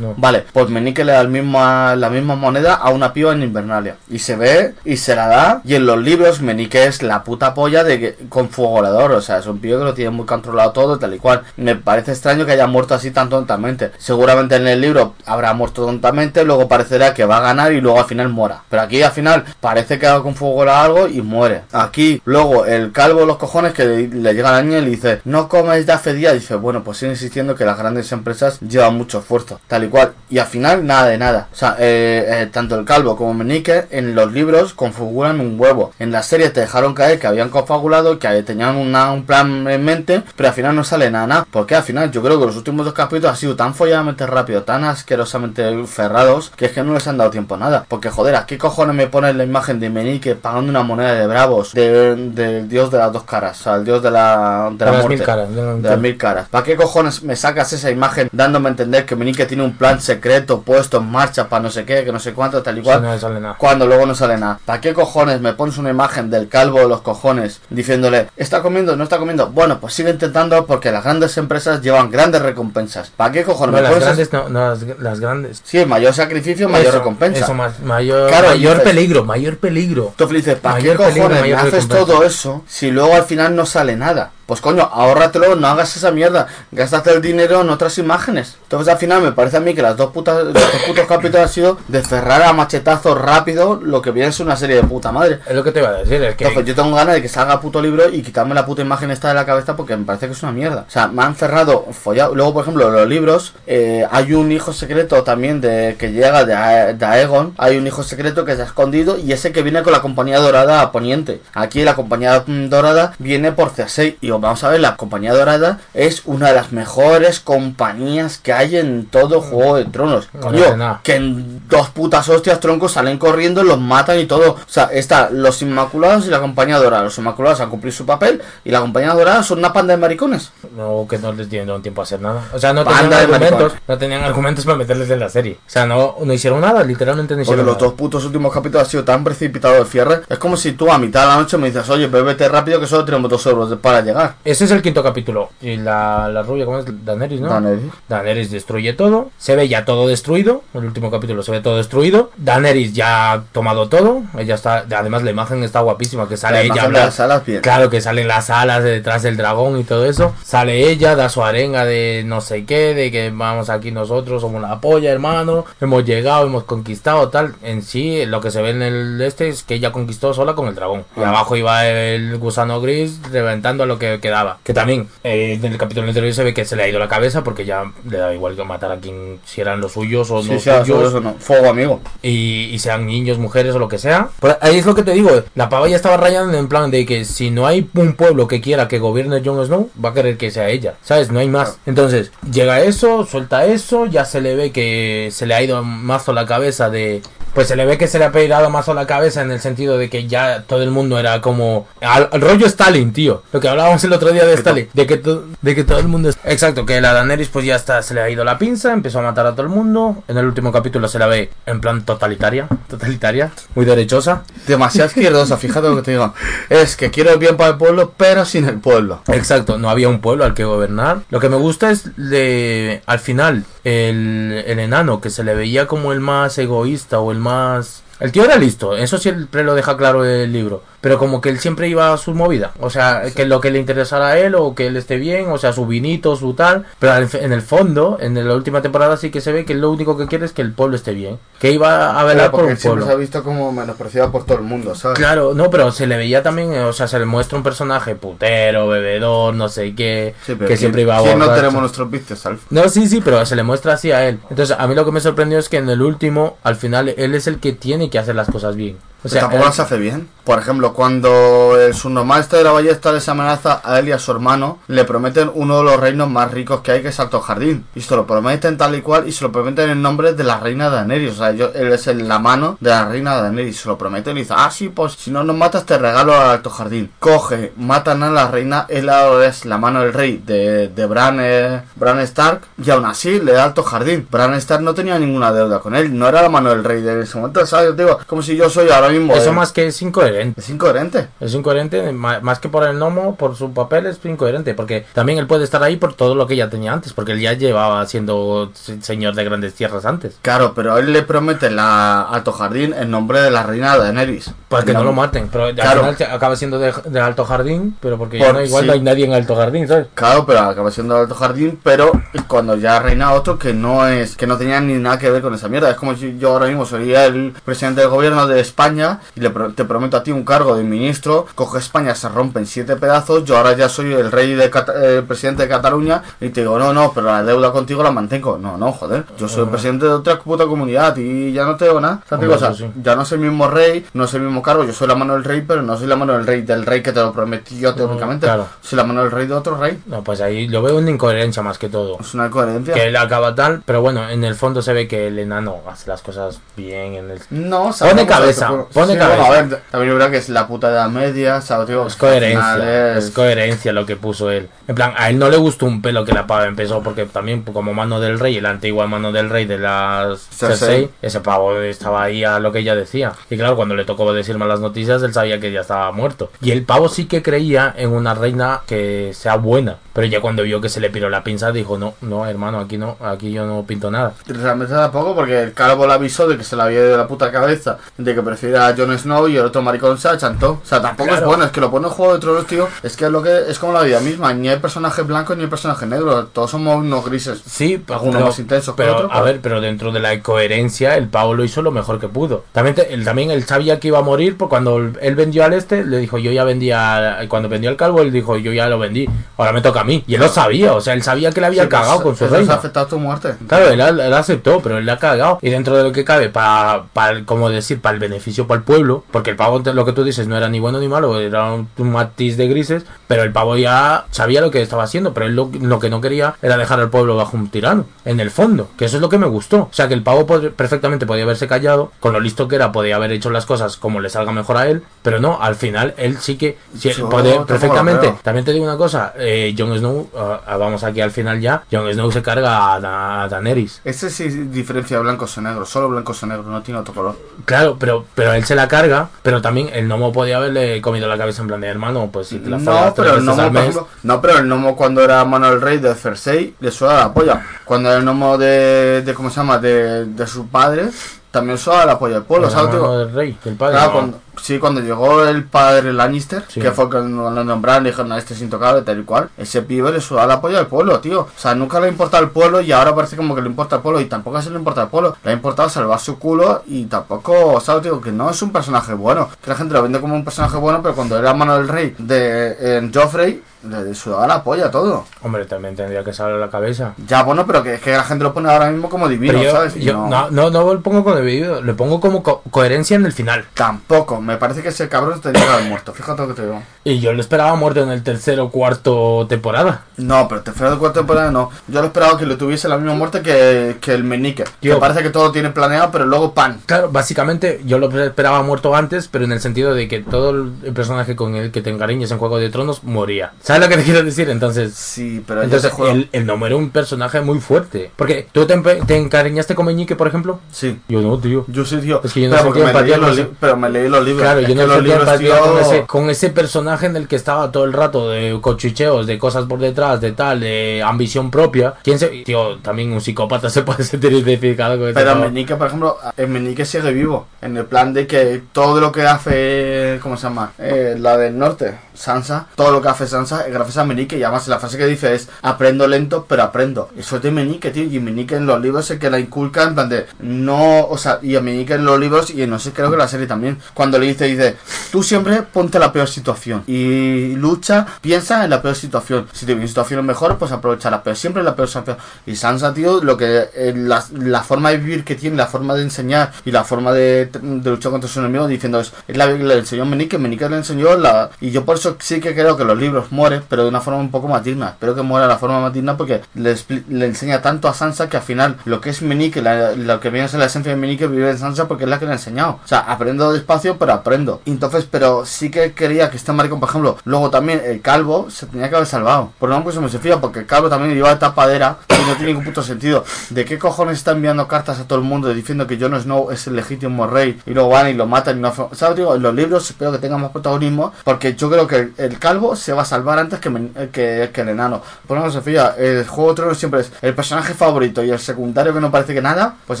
No. Vale, pues Menique le da el misma, la misma moneda a una piba en Invernalia. Y se ve y se la da. Y en los libros Menique es la puta polla de que, con fuego volador. O sea, es un pibe que lo tiene muy controlado todo, tal y cual. Me parece extraño que haya muerto así tan tontamente. Seguramente en el libro habrá muerto tontamente, luego parecerá que va a ganar y luego al final Pero aquí al final parece que ha con algo y muere. Aquí, luego, el calvo los cojones que le, le llega a la niña y le dice, no comes de hace días. Dice, bueno, pues sigue insistiendo que las grandes empresas llevan mucho esfuerzo, tal y cual. Y al final, nada de nada. O sea, eh, eh, tanto el calvo como Menique en los libros configuran un huevo. En la serie te dejaron caer que habían confabulado, que tenían una- un plan en mente, pero al final no sale nada, nada. Porque al final yo creo que los últimos dos capítulos han sido tan folladamente rápido, tan asquerosamente ferrados, que es que no les han dado tiempo a nada. Porque joder, Joder, ¿qué cojones me pones la imagen de Menique pagando una moneda de bravos? Del del dios de las dos caras, o sea, el dios de la, de la De las muerte. mil caras, de la- de las mil caras. ¿Para qué cojones me sacas esa imagen dándome a entender que Menique tiene un plan secreto puesto en marcha para no sé qué, que no sé cuánto, tal y Si cual? no le sale nada. Cuando luego no sale nada. ¿Para qué cojones me pones una imagen del calvo de los cojones diciéndole, ¿está comiendo? ¿No está comiendo? Bueno, pues sigue intentando porque las grandes empresas llevan grandes recompensas. ¿Para qué cojones No, me las pones grandes, no, no, las, las grandes. Sí, mayor sacrificio, mayor Eso, recompensa. Eso, más, mayor, Claro, mayor dices- peligro, mayor peligro. Entonces dices, ¿para qué peligro, cojones me haces todo eso si luego al final no sale nada? Pues coño, ahórratelo, no hagas esa mierda. Gástate el dinero en otras imágenes. Entonces al final me parece a mí que las dos putas, los dos putos capítulos han sido de cerrar a machetazos rápido lo que viene es una serie de puta madre. Es lo que te iba a decir, es que... Entonces yo tengo ganas de que salga puto libro y quitarme la puta imagen esta de la cabeza porque me parece que es una mierda. O sea, me han cerrado, follado. Luego, por ejemplo, los libros, eh, hay un hijo secreto también de que llega de, A- de Aegon. Hay un hijo secreto que se ha escondido y ese que viene con la compañía dorada a Poniente. Aquí la compañía mm, dorada viene por Cersei. Y vamos a ver, la compañía dorada es una de las mejores compañías que hay en todo Juego de Tronos. No Coño, que en dos putas hostias troncos salen corriendo, los matan y todo. O sea, está los Inmaculados y la compañía dorada. Los Inmaculados han cumplido su papel y la compañía dorada son una panda de maricones. No, que no les dieron tiempo a hacer nada. O sea, no tenían argumentos, maricones. no tenían argumentos para meterles en la serie. O sea, no, no hicieron nada, literalmente no Porque hicieron los nada. dos putos últimos capítulos han sido tan precipitados de cierre. Es como si tú a mitad de la noche me dices, oye, bébete rápido que solo tenemos dos euros para llegar. Ese es el quinto capítulo. Y la, la rubia, ¿cómo es? Daenerys, ¿no? Daenerys. Daenerys destruye todo. Se ve ya todo destruido. El último capítulo se ve todo destruido. Daenerys ya ha tomado todo. Ella está. Además, la imagen está guapísima. Que sale La ella hablar- las alas, bien. Claro que salen las alas de detrás del dragón y todo eso. Sale ella, da su arenga de no sé qué, de que vamos aquí nosotros, somos la polla, hermano. Hemos llegado, hemos conquistado, tal. En sí, lo que se ve en el este es que ella conquistó sola con el dragón. Y Ah. abajo iba el gusano gris reventando a lo que quedaba. Que también eh, en el capítulo anterior se ve que se le ha ido la cabeza porque ya le da igual que matar a quien si eran los suyos o Sí, no eso, suyos eso no. Fuego, amigo. y, y sean niños, mujeres o lo que sea. Pero ahí es lo que te digo, la pava ya estaba rayando en plan de que si no hay un pueblo que quiera que gobierne Jon Snow, va a querer que sea ella, ¿sabes? No hay más. Entonces, llega eso, suelta eso, ya se le ve que se le ha ido mazo la cabeza de... Pues se le ve que se le ha pegado mazo la cabeza en el sentido de que ya todo el mundo era como... Al, al rollo Stalin, tío. Lo que hablábamos el otro día de Stalin. De que, to- de que todo el mundo... es- Exacto, que la Daenerys pues ya está, se le ha ido la pinza, empezó a matar a todo el mundo. En el último capítulo se la ve en plan totalitaria. Totalitaria. Muy derechosa. Demasiado izquierdosa, fíjate lo que te digo. Es que quiero el bien para el pueblo, pero sin el pueblo. Exacto, no había un pueblo al que gobernar. Lo que me gusta es de al final el, el enano que se le veía como el más egoísta o el más. El tío era listo, eso siempre lo deja claro el libro, pero como que él siempre iba a su movida, o sea, que lo que le interesara a él o que él esté bien, o sea, su vinito, su tal, pero en el fondo, en la última temporada sí que se ve que lo único que quiere es que el pueblo esté bien, que iba a velar por porque un siempre pueblo. se ha visto como menospreciado por todo el mundo, ¿sabes? Claro, no, pero se le veía también, eh, o sea, se le muestra un personaje putero, bebedor, no sé qué, Sí, pero que ¿quién- siempre iba a ¿quién no tenemos nuestros vicios, Alf? No, sí, sí, pero se le muestra así a él. Entonces, a mí lo que me sorprendió es que en el último, al final, él es el que tiene que hacer las cosas bien. O sea, tampoco las hace bien. Por ejemplo, cuando el subnormaestro de la ballesta les amenaza a él y a su hermano, le prometen uno de los reinos más ricos que hay, que es Alto Jardín. Y se lo prometen tal y cual, y se lo prometen en nombre de la reina Daenerys. O sea, ellos- él es el- la mano de la reina Daenerys. Se lo prometen y dice, ah, sí, pues si no nos matas te regalo al Alto Jardín. Coge, matan a la reina, él ahora es la mano del rey de, de Bran, eh, Bran Stark, y aún así le da Alto Jardín. Bran Stark no tenía ninguna deuda con él, no era la mano del rey de ese momento, ¿sabes? Yo digo, como si yo soy ahora mismo... Eso más que es incoherente. Es incoherente. Es incoherente, más que por el gnomo, por su papel es incoherente, porque también él puede estar ahí por todo lo que ya tenía antes, porque él ya llevaba siendo se- señor de grandes tierras antes. Claro, pero él le promete la Alto Jardín en nombre de la reina Daenerys. Para que no, No. lo maten, pero al Claro. final acaba siendo de, de Alto Jardín, pero porque ya no, igual sí. no hay nadie en Alto Jardín, ¿sabes? Claro, pero acaba siendo Alto Jardín, pero cuando ya reina otro que no es, que no tenía ni nada que ver con esa mierda. Es como si yo ahora mismo soy el presidente del gobierno de España España y le pro- te prometo a ti un cargo de ministro, coge España, se rompe en siete pedazos, yo ahora ya soy el rey de Cata- eh, presidente de Cataluña y te digo, no, no, pero la deuda contigo la mantengo. No, no, joder, yo soy el presidente de otra puta comunidad y ya no te digo nada. Hombre, sí. ya no soy el mismo rey, no soy el mismo cargo, yo soy la mano del rey, pero no soy la mano del rey del rey que te lo prometí yo teóricamente. claro. Soy la mano del rey de otro rey. No, pues ahí lo veo una incoherencia más que todo. Es una coherencia. Que él acaba tal, pero bueno, en el fondo se ve que el enano hace las cosas bien en el... No, Pone cabeza, pone cabeza. Bueno, a ver, también es verdad que es la puta edad media, ¿sabes? Tío, Es coherencia, es- es coherencia lo que puso él. En plan, a él no le gustó un pelo que la pava empezó porque también como mano del rey, la antigua mano del rey de las Cersei. Ese pavo estaba ahí a lo que ella decía. Y claro, cuando le tocó decir malas noticias, él sabía que ya estaba muerto. Y el pavo sí que creía en una reina que sea buena. Pero ya cuando vio que se le piró la pinza, dijo, no, no, hermano, aquí no, aquí yo no pinto nada. Realmente tampoco, porque el calvo le avisó de que se le había ido de la puta cabeza, de que prefiera a Jon Snow y el otro maricón se achantó. O sea, tampoco es bueno, es que lo pone en Juego de Tronos, tío. Es que es lo que es como la vida misma. Ni hay personaje blanco ni hay personaje negro. Todos somos unos grises. Sí, pero, Algunos más intensos que pero otros, a ver, pero dentro de la coherencia, el pavo lo hizo lo mejor que pudo. También, te- él, también él sabía que iba a morir, porque cuando él- vendió al este, le dijo, yo ya vendía, cuando vendió al calvo, él dijo, yo ya lo vendí, ahora me toca a mí. Y él lo sabía, o sea, él sabía que le había Sí, pues, cagado con su reino. afectado tu muerte. Claro, él, él aceptó, pero él le ha cagado. Y dentro de lo que cabe, para, para como decir, para el beneficio para el pueblo, porque el pavo, lo que tú dices, no era ni bueno ni malo, era un, matiz de grises, pero el pavo ya sabía lo que estaba haciendo, pero él lo, lo que no quería era dejar al pueblo bajo un tirano, en el fondo, que eso es lo que me gustó. O sea, que el pavo perfectamente podía haberse callado, con lo listo que era, podía haber hecho las cosas como le salga mejor a él, pero no, al final él sí que sí, Yo puede perfectamente. También te digo una cosa, eh, Jon Snow, ah, vamos aquí al final ya, Jon Snow se carga a, Da- a Daenerys. Ese sí diferencia blancos y negros, solo blancos y negros, no tiene otro color. Claro, pero, pero él se la carga, pero también el gnomo podía haberle comido la cabeza en plan de hermano, pues si te la No, pero el veces gnomo, al por mes". ejemplo, no, pero el gnomo cuando era mano del rey de Cersei le suena la polla. Cuando era el gnomo de, de ¿cómo se llama? De, de su padre, también suena la polla del pueblo, Digo, del rey, del padre. Claro, no. cuando, sí, cuando llegó el padre Lannister, Sí. que fue cuando lo nombraron dijeron, no, este es intocable, tal y cual, ese pibe le suda la polla al pueblo, tío. O sea, nunca le importa al pueblo y ahora parece como que le importa al pueblo y tampoco se le importa al pueblo. Le ha importado salvar su culo y tampoco, ¿sabes? Digo, que no es un personaje bueno. Que la gente lo vende como un personaje bueno, pero cuando era mano del rey de Joffrey, le sudaba la polla todo. Hombre, también tendría que salir la cabeza. Ya, bueno, pero que es que la gente lo pone ahora mismo como divino, yo, ¿sabes? Yo no. no, no, no lo pongo como debido, le pongo como co- coherencia en el final. Tampoco, me parece que ese cabrón tendría que haber muerto. Fíjate lo que te digo. Y yo lo esperaba muerto en el tercero o cuarto temporada. No, pero te fuera de cuarta temporada no. Yo lo esperaba que le tuviese la misma muerte que, que el Menique. Tío. Que parece que todo tiene planeado, pero luego pan. Claro, básicamente yo lo esperaba muerto antes, pero en el sentido de que todo el personaje con el que te encariñes en Juego de Tronos moría. ¿Sabes lo que te quiero decir? Entonces, Sí, pero Entonces, el, el gnomo era un personaje muy fuerte. Porque tú te, te encariñaste con Meñique, por ejemplo. Sí. Yo no, tío. Yo sí, tío. Es que yo no pero, sentía me empatía los pero me leí los libros. Claro, yo no sentía empatía tío, con ese, con ese personaje en el que estaba todo el rato de cochucheos, de cosas por detrás, de tal, de ambición propia. ¿Quién se.? Tío, también un psicópata se puede sentir identificado con ese Pero. Menique, por ejemplo, el Menique sigue vivo. En el plan de que todo lo que hace. ¿Cómo se llama? Eh, la del norte, Sansa. Todo lo que hace Sansa es gracias a Menique. Y además la frase que dice es: Aprendo lento, pero aprendo. Eso es de Menique, tío. Y Menique en los libros es que la inculca en plan de. No. O sea, y a Menique en los libros y no sé, creo que en la serie también. Cuando le dice, dice: Tú siempre ponte la peor situación. Y lucha, piensa en la peor situación. Si te situaciones mejores, pues aprovecharla. Pero siempre la peor situación. Y Sansa, tío, lo que. eh, la, la forma de vivir que tiene, la forma de enseñar y la forma de, de luchar contra sus enemigos, diciendo es, es la que le enseñó Menique, Menique le enseñó la. Y yo por eso sí que creo que los libros mueren, pero de una forma un poco más digna. Espero que muera la forma más digna porque le, le enseña tanto a Sansa que al final lo que es Menique, la- lo que viene a ser la esencia de Menique, vive en Sansa porque es la que le ha enseñado. O sea, aprendo despacio, pero aprendo. Entonces, pero sí que quería que este maricón, por ejemplo, luego también el calvo se tenía que haber salvado. Por lo menos se me se fía, porque el calvo también lleva tapadera y no tiene ningún puto sentido. ¿De qué cojones está enviando cartas a todo el mundo diciendo que Jon Snow es el legítimo rey y luego van y lo matan y no ¿sabes? Digo, en los libros espero que tenga más protagonismo porque yo creo que el, calvo se va a salvar antes que, men- eh, que, que el enano. Por lo menos Sofía, el juego de siempre es el personaje favorito y el secundario que no parece que nada, pues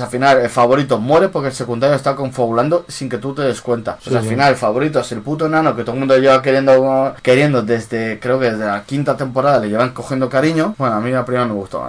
al final el favorito muere porque el secundario está confabulando sin que tú te des cuenta. Pues Sí, al final el favorito es el puto enano que todo el mundo lleva queriendo queriendo desde creo que desde la quinta temporada le llevan cogiendo cariño. Bueno, a mí la primera me gustó.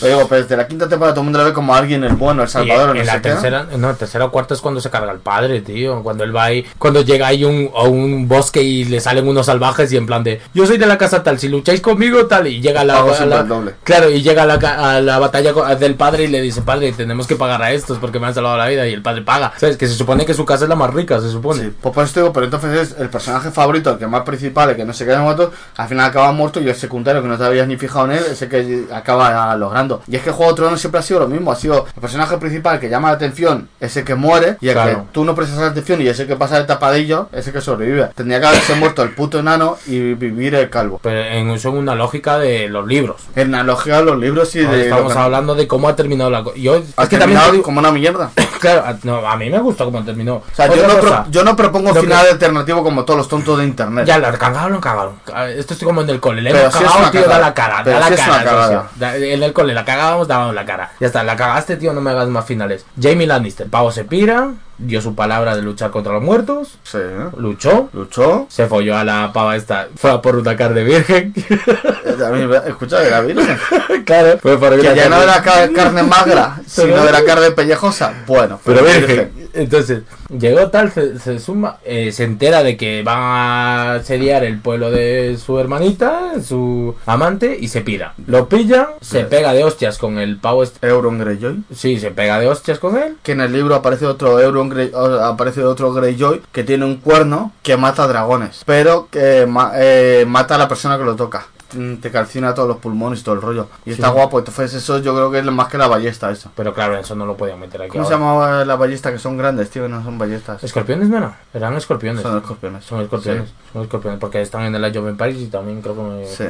Lo digo, pero desde la quinta temporada todo el mundo lo ve como alguien el bueno, el salvador, en, no la qué. tercera, no, tercera o cuarta es cuando se carga el padre, tío. Cuando él va ahí, cuando llega ahí un, a un bosque y le salen unos salvajes y en plan de, yo soy de la casa tal, si lucháis conmigo tal, y llega a la, Pago a siempre la- doble. claro, y llega a la, a la batalla del padre y le dice, padre, tenemos que pagar a estos porque me han salvado la vida y el padre paga. ¿Sabes? Que se supone que su casa es la más rica, se supone. Sí, pues por eso digo, pero entonces es el personaje favorito, el que más principal, el que no se queda muerto, al final acaba muerto y el secundario que no te habías ni fijado en él, ese que acaba logrando. Y es que Juego de Tronos siempre ha sido lo mismo, ha sido el personaje principal que llama la atención, ese que muere, y el Claro. que tú no prestas atención y ese que pasa de tapadillo, ese que sobrevive. Tendría que haberse muerto el puto enano y vivir el calvo. Pero en, son una lógica de los libros. En analogía a los libros y de... estamos hablando de cómo ha terminado la cosa. Yo, es que también digo- como una mierda. claro, a, no, a mí me gusta cómo terminó. O sea, yo no, pro- yo no propongo que- final alternativo como todos los tontos de internet. Ya, lo cagaron, lo cagaron. Esto estoy como en el cole. Le hemos es cagado, tío, da la cara. Pero da la es cara, En el cole la cagábamos, dábamos la cara. Ya está, la cagaste, tío, no me hagas más finales. Jamie Lannister, pavo se pira, dio su palabra de luchar contra los muertos, Sí, luchó, Luchó. se folló a la pava esta, fue a por una carne virgen. Eh, Escucha, era virgen. claro, fue por una Que ya no carne- era ca- carne magra, sino era carne pellejosa. Bueno, Pero virgen. Entonces, llegó tal, se, se suma, eh, se entera de que van a asediar el pueblo de su hermanita, su amante, y se pira. Lo pilla, se pega de hostias con el pavo este. Euron Greyjoy. Sí, se pega de hostias con él. Que en el libro aparece otro Euron Grey, aparece otro Greyjoy que tiene un cuerno que mata dragones, pero que ma- eh, mata a la persona que lo toca. Mm, Te calcina todos los pulmones y todo el rollo. Y está guapo. Entonces, eso yo creo que es más que la ballesta, eso. Pero claro, eso no lo podían meter aquí. ¿Cómo se llamaba la ballesta que son grandes, tío? No son ballestas. ¿Escorpiones, no era? Eran escorpiones. Son escorpiones. Son escorpiones. Son escorpiones. Porque están en el Age of Empires y también creo que me... Sí.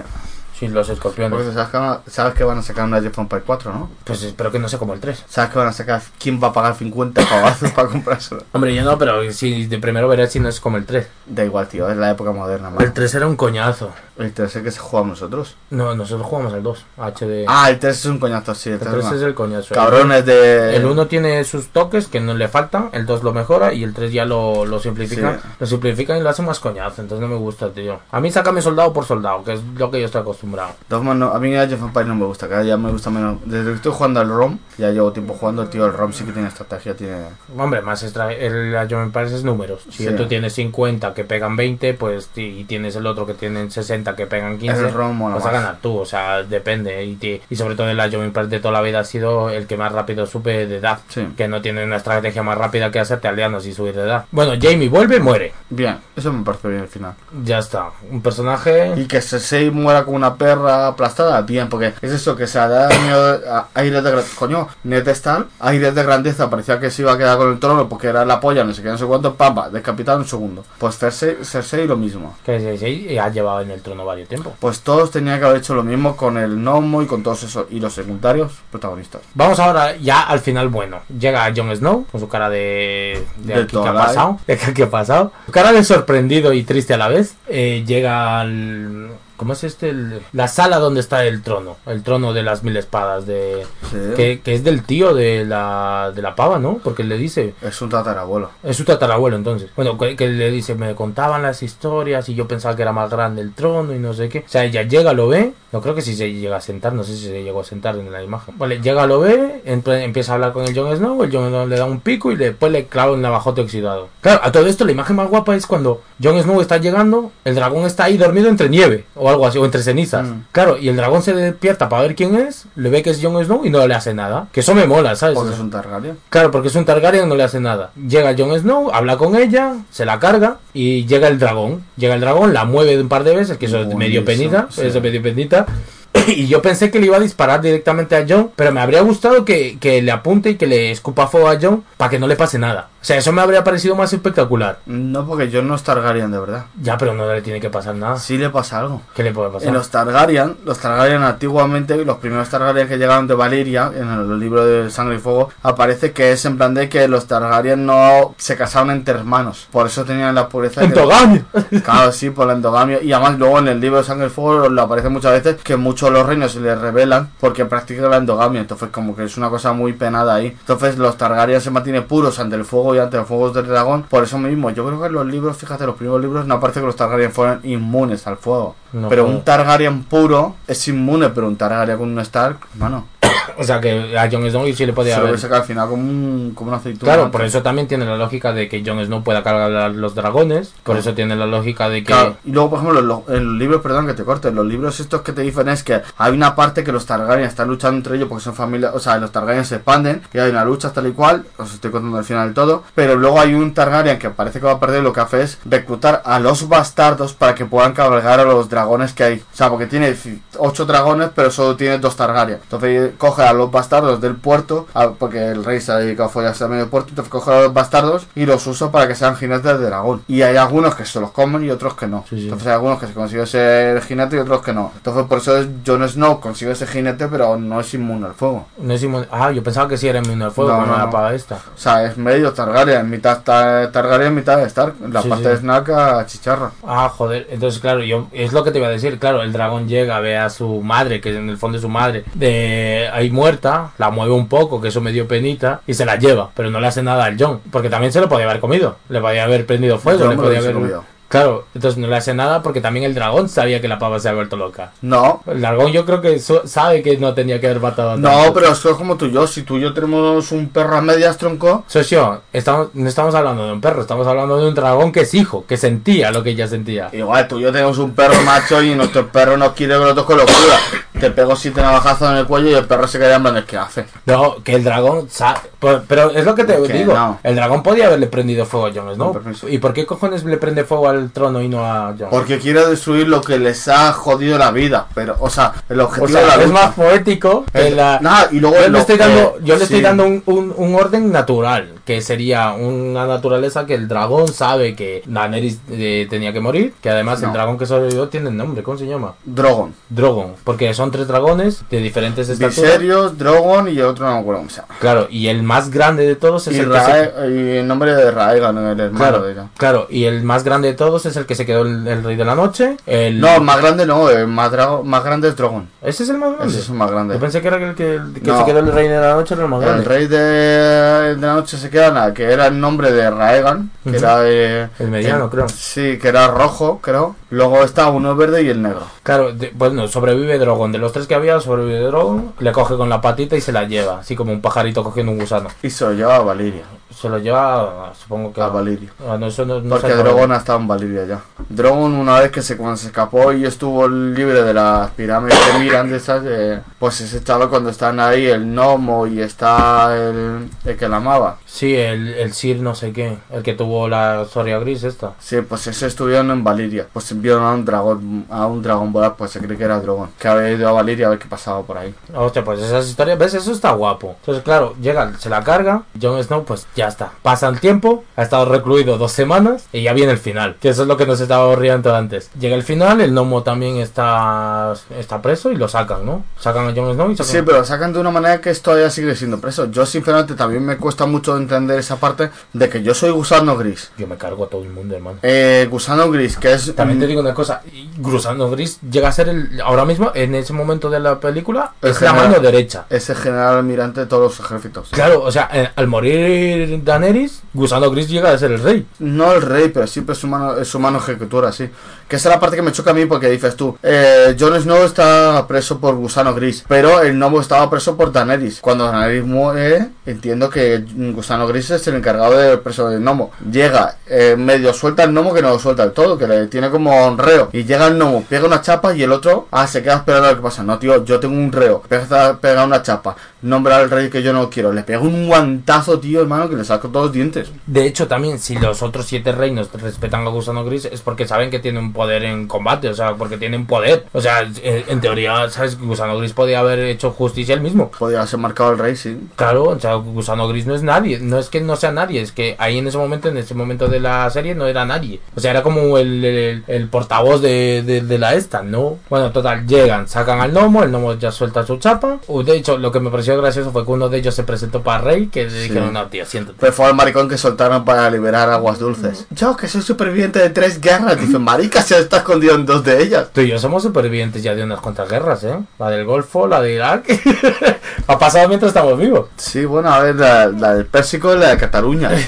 Sí, los escorpiones. Porque sabes que, van a- sabes que van a sacar una Age of Empires 4, ¿no? Pues espero que no sea como el 3. Sabes que van a sacar. ¿Quién va a pagar 50 pavazos para comprárselo? Hombre, yo no, pero si de primero veré si no es como el 3. Da igual, tío, es la época moderna, man. El 3 era un coñazo. El 3 es que se jugamos nosotros. No, nosotros jugamos al 2, HD. Ah, el 3 es un coñazo, sí. El el 3 3 no. es el coñazo. Cabrones de. El 1 tiene sus toques que no le faltan, el 2 lo mejora y el 3 ya lo, lo simplifica. Sí. Lo simplifica y lo hace más coñazo, entonces no me gusta, tío. A mí sácame soldado por soldado, que es lo que yo estoy acostumbrado. Dogma no- a mí Age of Empires no me gusta, cada día me gusta menos. Desde que estoy jugando al ROM, ya llevo tiempo jugando, tío. El ROM sí que tiene estrategia, tiene. Hombre, más extra, el Age of Empires es números. Si Sí. tú tienes 50 que pegan 20, pues y tienes el otro que tienen 60 que pegan 15, El ROM mola vas a tú, o sea, depende. Y, ti- y sobre todo el of Empires de toda la vida ha sido el que más rápido sube de edad. Sí. Que no tiene una estrategia más rápida que hacerte aldeanos y subir de edad. Bueno, Jamie vuelve, muere. Bien, eso me parece bien al final. Ya está. Un personaje. Y que Cersei muera como una perra aplastada, bien, porque es eso que se da miedo a aires de grandeza. Coño, Ned Stark, aires de grandeza, parecía que se iba a quedar con el trono porque era la polla, no sé qué, no sé cuánto, pamba, decapitado en un segundo. Pues Cersei, Cersei lo mismo. Que sí, ha llevado en el trono varios tiempos. Pues todos tenían que haber hecho lo mismo con el gnomo y con todos esos. Y los secundarios, protagonistas. Vamos ahora ya al final bueno. Llega Jon Snow con su cara de... De, De aquí, ¿qué ha pasado? De que- ¿qué ha pasado? Su cara de sorprendido y triste a la vez. Eh, llega al... ¿Cómo es este? El- la sala donde está el trono. El trono de las mil espadas. de Sí. que, que es del tío de la, de la pava, ¿no? Porque le dice... Es un tatarabuelo. Es su tatarabuelo entonces. Bueno, que, que le dice, me contaban las historias y yo pensaba que era más grande el trono y no sé qué. O sea, ella llega, lo ve. No creo que si se llega a sentar, no sé si se llegó a sentar en la imagen. Vale, llega, lo ve, empieza a hablar con el Jon Snow, el Jon Snow le da un pico y después le clava un navajote oxidado. Claro, a todo esto la imagen más guapa es cuando Jon Snow está llegando, el dragón está ahí dormido entre nieve o algo así, o entre cenizas. Mm. Claro, y el dragón se despierta para ver quién es, le ve que es Jon Snow y no le hace nada. Que eso me mola, ¿sabes? Porque es un Targaryen. Claro, porque es un Targaryen, no le hace nada. Llega Jon Snow, habla con ella, se la carga y llega el dragón. Llega el dragón, la mueve un par de veces, que eso es medio penita, sí. eso es medio penita. Y yo pensé que le iba a disparar directamente a Jon, pero me habría gustado que, que le apunte y que le escupa fuego a Jon para que no le pase nada. O sea, eso me habría parecido más espectacular. No, porque yo no es Targaryen de verdad. Ya, pero no le tiene que pasar nada. Sí le pasa algo. ¿Qué le puede pasar? En los Targaryen, los Targaryen antiguamente, los primeros Targaryen que llegaron de Valiria, en el libro de Sangre y Fuego, aparece que es en plan de que los Targaryen no se casaron entre hermanos. Por eso tenían la pureza. que- ¡Entogamia! Claro, sí, por la endogamia. Y además luego en el libro de Sangre y Fuego lo aparece muchas veces que muchos de los reinos se les revelan porque practican la endogamia. Entonces como que es una cosa muy penada ahí. Entonces los Targaryen se mantienen puros ante el fuego y ante los fuegos del dragón. Por eso mismo, yo creo que en los libros, fíjate, los primeros libros no aparece que los Targaryen fueran inmunes al fuego. No pero un Targaryen puro es inmune, pero un Targaryen con un Stark, hermano. O sea que a Jon Snow sí le podía Se haber. sacar al final como, un, como una aceituna. Claro, por eso también tiene la lógica de que Jon Snow pueda cargar los dragones. Por eso tiene la lógica de que. Claro, Y luego, por ejemplo, en los, libros, perdón que te corte, en los libros estos que te dicen es que hay una parte que los Targaryen están luchando entre ellos porque son familia, o sea, los Targaryen se expanden y hay una lucha tal y cual, os estoy contando al final del todo, pero luego hay un Targaryen que parece que va a perder, lo que hace es reclutar a los bastardos para que puedan cabalgar a los dragones que hay. O sea, porque tiene ocho dragones, pero solo tiene dos Targaryen. Entonces coge a los bastardos del puerto, a- porque el rey se ha dedicado a follarse a medio puerto, entonces coge a los bastardos y los usa para que sean jinetes de dragón. Y hay algunos que se los comen y otros que no. Sí, sí. Entonces hay algunos que se consigue ser jinete y otros que no. Entonces por eso es Jon Snow consigue ese jinete, pero no es inmune al fuego. No es inmune- Ah, yo pensaba que sí era inmune al fuego, No, no, no, era esta. O sea, es medio Targaryen, mitad ta- Targaryen, mitad de Stark. La Sí, parte de Snack a chicharra. Ah, joder. Entonces, claro, yo es lo que te iba a decir. Claro, el dragón llega, ve a su madre, que en el fondo es su madre, de ahí muerta, la mueve un poco, que eso me dio penita, y se la lleva. Pero no le hace nada al John, porque también se lo podía haber comido. Le podía haber prendido fuego, le podía haber. comido. Claro, entonces no le hace nada porque también el dragón sabía que la pava se había vuelto loca. No. El dragón yo creo que so- sabe que no tenía que haber matado a No, pero esto es como tú y yo. Si tú y yo tenemos un perro a medias, tronco. Socio, estamos, no estamos hablando de un perro, estamos hablando de un dragón que es hijo, que sentía lo que ella sentía. Igual tú y yo tenemos un perro macho y nuestro perro no quiere que lo toque locura. Te pego siete navajazos en el cuello y el perro se queda en plan, ¿qué hace? No, que el dragón sabe. Pero, es lo que te Que digo. no. El dragón podía haberle prendido fuego a Jon Snow. Con permiso. ¿Y por qué cojones le prende fuego al trono y no a Jon? Porque quiere destruir lo que les ha jodido la vida. Pero, o sea, el objetivo O sea, de la es lucha. más poético que la. Y luego yo le estoy que- dando, yo le estoy dando un, un- un orden natural, que sería una naturaleza que el dragón sabe que Daenerys eh, tenía que morir, que además el No. dragón que sobrevivió tiene el nombre, ¿cómo se llama? Drogon. Drogon, porque son tres dragones de diferentes estaturas. Viserios, Drogon y otro no me acuerdo cómo se llama. Claro, y el más grande de todos es Y, el que se- Rae- y el nombre de Raegan, el hermano Claro, de ella. claro, y el más grande de todos es el que se quedó el, el rey de la noche. El... No, el más grande no, el más, drago- más grande es Drogon. ese es el más grande. Ese es el más grande. Yo pensé que era el que, el que No. se quedó el rey de la noche, era el más grande. El rey de, de la noche se queda nada, que era el nombre de Raegan, que Ujú. era eh, El mediano, creo. Sí, que era rojo, creo. Luego está uno verde y el negro. Claro, de- bueno, sobrevive Drogon. De los tres que había, sobrevive Drogon. Le coge con la patita y se la lleva, así como un pajarito cogiendo un gusano. Y se lo lleva a Valiria. Se lo lleva, supongo que A Valiria. Ah, no, eso no, no Porque Drogon ha estado en Valiria ya. Drogon una vez que se, cuando se escapó y estuvo libre de las pirámides que miran de esas, eh, pues ese chaval cuando están ahí el gnomo y está el, el que la amaba. Sí, el, el Sir no sé qué, el que tuvo la Soria Gris esta. Sí, pues ese estuvieron en Valiria. Pues vieron a un dragón, a un dragón volar, pues se cree que era Drogon. Que había ido a Valiria a ver qué pasaba por ahí. Hostia, pues esas historias, ¿ves? Eso está guapo. Entonces, claro, llega, se la carga, Jon Snow, pues ya está. Pasa el tiempo, ha estado recluido dos semanas y ya viene el final. Que eso es lo que nos estaba aburriendo antes. Llega el final, el gnomo también está, está preso y lo sacan, ¿no? Sacan a Jon Snow y sacan... Sí, pero lo sacan de una manera que esto todavía sigue siendo preso. Yo sinceramente también me cuesta mucho entender esa parte de que yo soy gusano gris. Yo me cargo a todo el mundo, hermano. Eh, gusano gris, que es... También te digo una cosa, Gusano Gris llega a ser el, ahora mismo, en ese momento de la película, El es la general. mano derecha. Ese general almirante de todos los ejércitos. Claro, o sea, eh, al morir Daenerys, Gusano Gris llega a ser el rey. No el rey, pero siempre es su mano, su mano ejecutora, sí. Que esa es la parte que me choca a mí porque dices tú, eh, Jon Snow está preso por gusano gris, pero el gnomo estaba preso por Daenerys. Cuando Daenerys muere, entiendo que gusano gris es el encargado del preso del gnomo. Llega, eh, medio suelta el gnomo que no lo suelta del todo, que le tiene como un reo. Y llega el gnomo, pega una chapa y el otro, ah, se queda esperando a ver qué pasa. No, tío, yo tengo un reo, pega, pega una chapa, nombra al rey que yo no quiero. Le pega un guantazo, tío, hermano, que le saco todos los dientes. De hecho, también, si los otros siete reinos respetan a Gusano Gris, es porque saben que tienen poder en combate, o sea, porque tienen poder. O sea, en teoría, ¿sabes? Gusano Gris podía haber hecho justicia él mismo. Podría ser marcado el rey, sí. Claro, o sea, Gusano Gris no es nadie, no es que no sea nadie, es que ahí en ese momento, en ese momento de la serie, no era nadie. O sea, era como el, el- el portavoz de, de- de la esta, ¿no? Bueno, total, llegan, sacan al gnomo, el gnomo ya suelta su chapa. Uh, De hecho, lo que me pareció gracioso fue que uno de ellos se presentó para rey, que le dijeron, no, tío, siéntate. Pero fue el maricón que soltaron para liberar aguas dulces. Yo, que soy superviviente de tres guerras. Dice, marica, se está escondido en dos de ellas. Tú y yo somos supervivientes ya de unas cuantas guerras, ¿eh? La del Golfo, la de Irak. ha pasado mientras estamos vivos. Sí, bueno, a ver, la, la del Pérsico y la de Cataluña.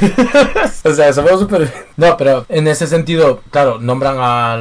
O sea, somos supervivientes. No, pero en ese sentido, claro, nombran a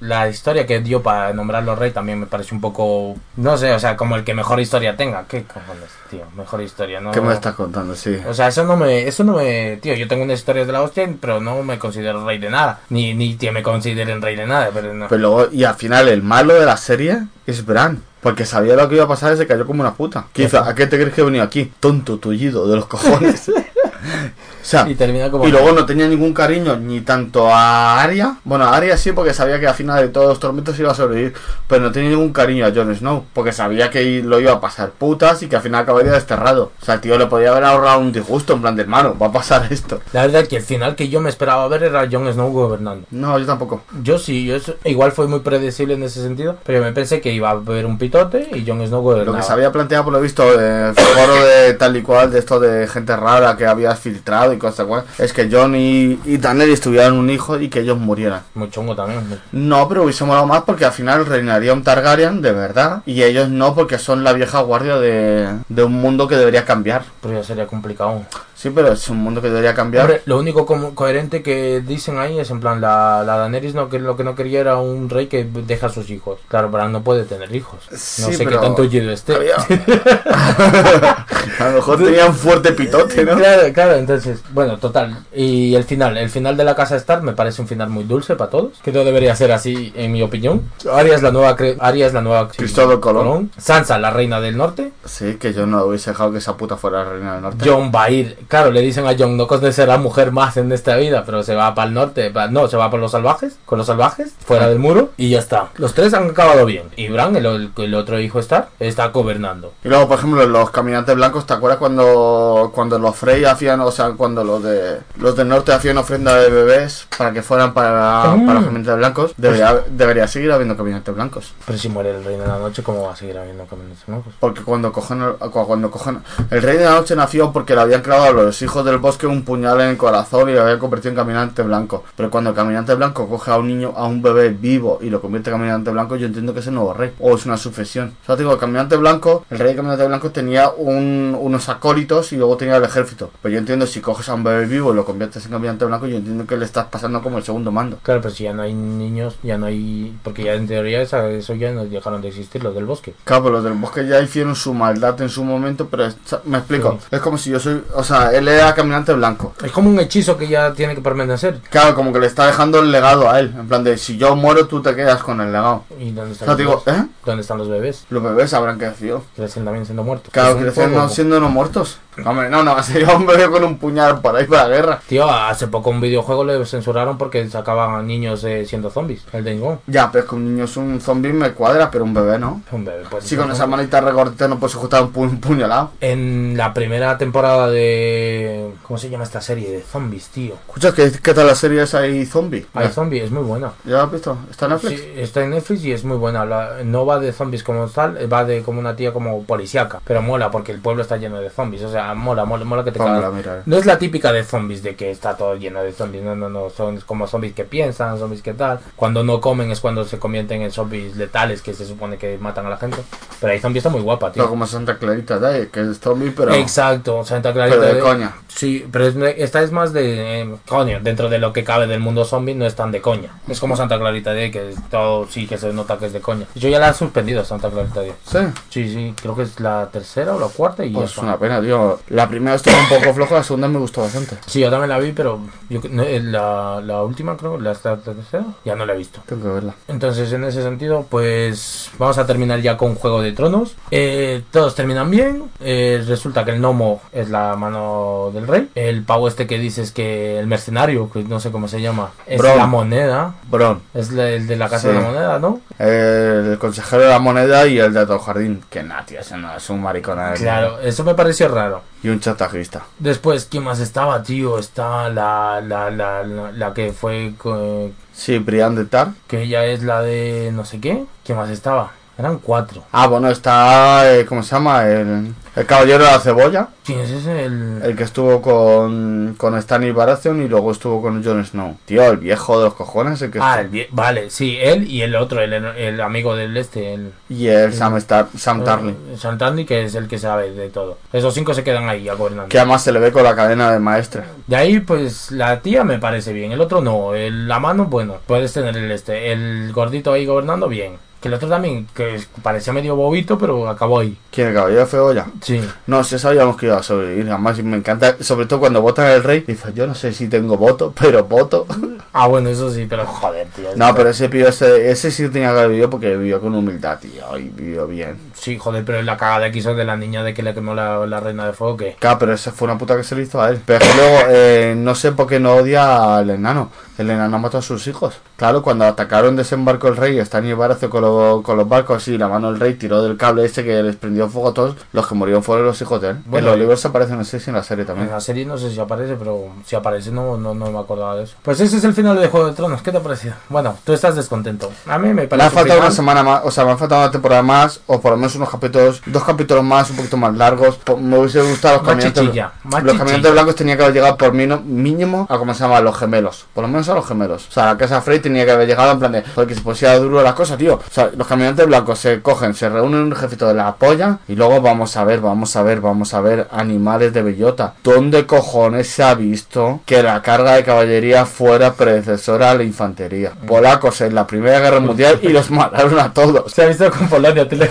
la historia que dio para nombrarlo rey también me parece un poco, no sé, o sea, como el que mejor historia tenga. ¿Qué cojones, tío? Mejor historia, ¿no? ¿Qué me estás contando? Sí. O sea, eso no me, eso no me, tío, yo tengo unas historias de la hostia, pero no me considero rey de nada, ni ni que me consideren rey de nada, pero no. Pero luego, y al final el malo de la serie es Bran. Porque sabía lo que iba a pasar y se cayó como una puta. ¿Qué hizo? ¿A qué te crees que he venido aquí? Tonto, tullido de los cojones. O sea, Y termina como- y luego no tenía ningún cariño ni tanto a Arya. Bueno, a Arya sí, porque sabía que al final de todos los tormentos iba a sobrevivir. Pero no tenía ningún cariño a Jon Snow. Porque sabía que lo iba a pasar putas y que al final acabaría desterrado. O sea, el tío le podía haber ahorrado un disgusto en plan de hermano, va a pasar esto. La verdad que el final que yo me esperaba ver era Jon Snow gobernando. No, yo tampoco. Yo sí, yo eso- igual fue muy predecible en ese sentido, pero yo me pensé que iba a haber un pitote y Jon Snow gobernaba. Lo que se había planteado, por lo visto, de foro de tal y cual, de esto de gente rara que había filtrado y cosas igual, es que John y, y Daenerys tuvieran un hijo y que ellos murieran. Muy chungo también. No, pero hubiese molado más porque al final reinaría un Targaryen de verdad y ellos no porque son la vieja guardia de, de un mundo que debería cambiar. Pero ya sería complicado. Sí, pero es un mundo que debería cambiar. Hombre, lo único como coherente que dicen ahí es en plan, la, la Daenerys no, que lo que no quería era un rey que deja a sus hijos. Claro, pero no puede tener hijos. No Sí, sé qué tanto Yido esté. Había- a lo mejor tenía un fuerte pitote, ¿no? Claro, claro, entonces, bueno, total. Y el final, el final de la casa Stark me parece un final muy dulce para todos. Que no debería ser así, en mi opinión. Arya es la nueva, cre- Arya es la nueva Cristóbal Colón. Sansa, la reina del norte. Sí, que yo no hubiese dejado que esa puta fuera la reina del norte. John va a ir, claro, le dicen a John, no conocerá mujer más en esta vida, pero se va para el norte, pa- no, se va por los salvajes, con los salvajes, fuera del muro, y ya está. Los tres han acabado bien. Y Bran, el, el- el otro hijo Stark, está gobernando. Y luego, por ejemplo, los caminantes blancos, ¿te acuerdas cuando, cuando los Frey hacían, o sea, cuando los de los del norte hacían ofrenda de bebés para que fueran para, Mm. para los caminantes blancos? Debería, debería seguir habiendo caminantes blancos. Pero si muere el rey de la noche, ¿cómo va a seguir habiendo caminos blancos? Porque cuando cogen, cuando cogen el rey de la noche nació porque le habían clavado los hijos del bosque un puñal en el corazón y lo habían convertido en caminante blanco. Pero cuando el caminante blanco coge a un niño, a un bebé vivo y lo convierte en caminante blanco, yo entiendo que es el nuevo rey. O es una sucesión. O sea, digo, el caminante blanco, el rey de caminante blanco tenía un- unos acólitos y luego tenía el ejército. Pero yo entiendo si coges a un bebé vivo y lo conviertes en caminante blanco, yo entiendo que le estás pasando como el segundo mando. Claro, pero si ya no hay niños, ya no hay... Porque ya en teoría eso ya no dejaron de existir, los del bosque. Claro, pero los del bosque ya hicieron su maldad en su momento, pero me explico. Es como si yo soy, o sea, él era caminante blanco. Es como un hechizo que ya tiene que permanecer. Claro, como que le está dejando el legado a él. En plan de, si yo muero, tú te quedas con el legado. ¿Y dónde O están, sea, los, digo, bebés? ¿eh? ¿Dónde están los bebés? Los bebés habrán crecido. Crecen también siendo muertos. Claro, poco- siendo no muertos. Hombre, no, no, sería un bebé con un puñal por ahí para la guerra. Tío, hace poco un videojuego le censuraron porque sacaban a niños eh, siendo zombies. El Days. Ya, pero es que un niño es un zombie me cuadra, pero un bebé no. Un bebé, pues, Si con no. esa manita recortita no puedes sujetar un, pu un puñalado. En la primera temporada de... ¿Cómo se llama esta serie? De zombies, tío. Escucha, ¿qué, qué tal la serie esa ahí zombie? Hay zombie, es muy buena. ¿Ya la has visto? ¿Está en Netflix? Sí, está en Netflix y es muy buena. La- no va de zombies como tal, va de como una tía como policiaca. Pero mola porque el pueblo está lleno de zombies. O sea, mola, mola, mola que te mira. No es la típica de zombies de que está todo lleno de zombies. No, no, no. Son como zombies que piensan, zombies que tal. Cuando no comen es cuando se convierten en zombies letales que se supone que matan a la gente. Pero hay zombies está muy guapa, tío. No, como Santa Clarita Diet, que es zombie, pero... Exacto, Santa Clarita. Pero de coña. Sí, pero es- esta es más de eh, coño, dentro de lo que cabe del mundo zombie no es tan de coña. Es como Santa Clarita de que es todo sí que se nota que es de coña. Yo ya la he suspendido Santa Clarita de. Sí. Sí, sí, creo que es la tercera o la cuarta y ya Pues está. una pena, tío. La primera estuvo un poco floja, la segunda me gustó bastante. Sí, yo también la vi, pero yo, eh, la, la última creo, la, la tercera, ya no la he visto. Tengo que verla. Entonces, en ese sentido, pues vamos a terminar ya con Juego de Tronos. Eh, todos terminan bien. Eh, resulta que el gnomo es la mano del rey. El pavo este que dices que el mercenario, que no sé cómo se llama, es Bron. la moneda. Bron, Es la- el de la casa Sí. de la moneda, ¿no? el consejero de la moneda y el de todo jardín. Que nada, tío, ese no es un maricón. Claro, eso me pareció raro. Y un chantajista. Después, ¿quién más estaba, tío? Está la, la, la, la, la que fue, co- Sí, Brian de Tar. que ella es la de no sé qué. ¿Quién más estaba? Eran cuatro. Ah, bueno, está, eh, ¿cómo se llama? El, el caballero de la cebolla, ¿Quién es ese? El... el que estuvo con, con Stanley Baratheon y luego estuvo con Jon Snow. Tío, el viejo de los cojones, el que Ah, el vie- vale, sí, él y el otro, el, el amigo del este, el... Y el Sam, Star, Sam Tarly. eh, Sam Tarly, que es el que sabe de todo. Esos cinco se quedan ahí gobernando. Que además se le ve con la cadena de maestra. De ahí, pues, la tía me parece bien. El otro no. El, la mano, bueno, puedes tener el este. El gordito ahí gobernando, bien. Que el otro también, que parecía medio bobito, pero acabó ahí. ¿Quién, el caballero de cebolla? Sí. No, si sabíamos que iba a sobrevivir. Además, me encanta, sobre todo cuando votan al rey. Dice, yo no sé si tengo voto, pero voto. Ah, bueno, eso sí, pero joder, tío. No, pero ese pibe, ese, ese sí tenía que haber vivido porque vivió con humildad, tío. Y vivió bien. Sí, joder, pero la cagada que hizo de la niña de que le quemó la, la reina de fuego, que. Claro, pero esa fue una puta que se le hizo a él. Pero es luego, eh, no sé por qué no odia al enano. El enano mató a sus hijos. Claro, cuando atacaron desembarco el rey, están y Barazo con, lo- con los barcos y la mano del rey tiró del cable ese que les prendió fuego a todos, los que murieron fueron los hijos de él. Bueno, en los libros aparecen, no sé si en la serie En también. la serie no sé si aparece, pero si aparece no, no, no me acordaba de eso. Pues ese es el final de Juego de Tronos, ¿qué te ha parecido? Bueno, tú estás descontento. A mí me Me parece. ha un faltado una semana más, o sea, me ha faltado una temporada más, o por lo menos unos capítulos, dos capítulos más, un poquito más largos. Me hubiese gustado los caminantes. los caminantes blancos tenía que haber llegado por mí- mínimo a como se llama, los gemelos. Por lo menos a los gemelos. O sea, la casa Frey tenía que haber llegado en plan de, porque se pusiera duro la cosa, tío. O sea, los caminantes blancos se cogen, se reúnen en un ejército de la polla y luego vamos a ver, vamos a ver, vamos a ver animales de bellota. ¿Dónde cojones se ha visto que la carga de caballería fuera predecesora a la infantería? Polacos en la Primera Guerra Mundial y los mataron a todos. Se ha visto con Polonia, te le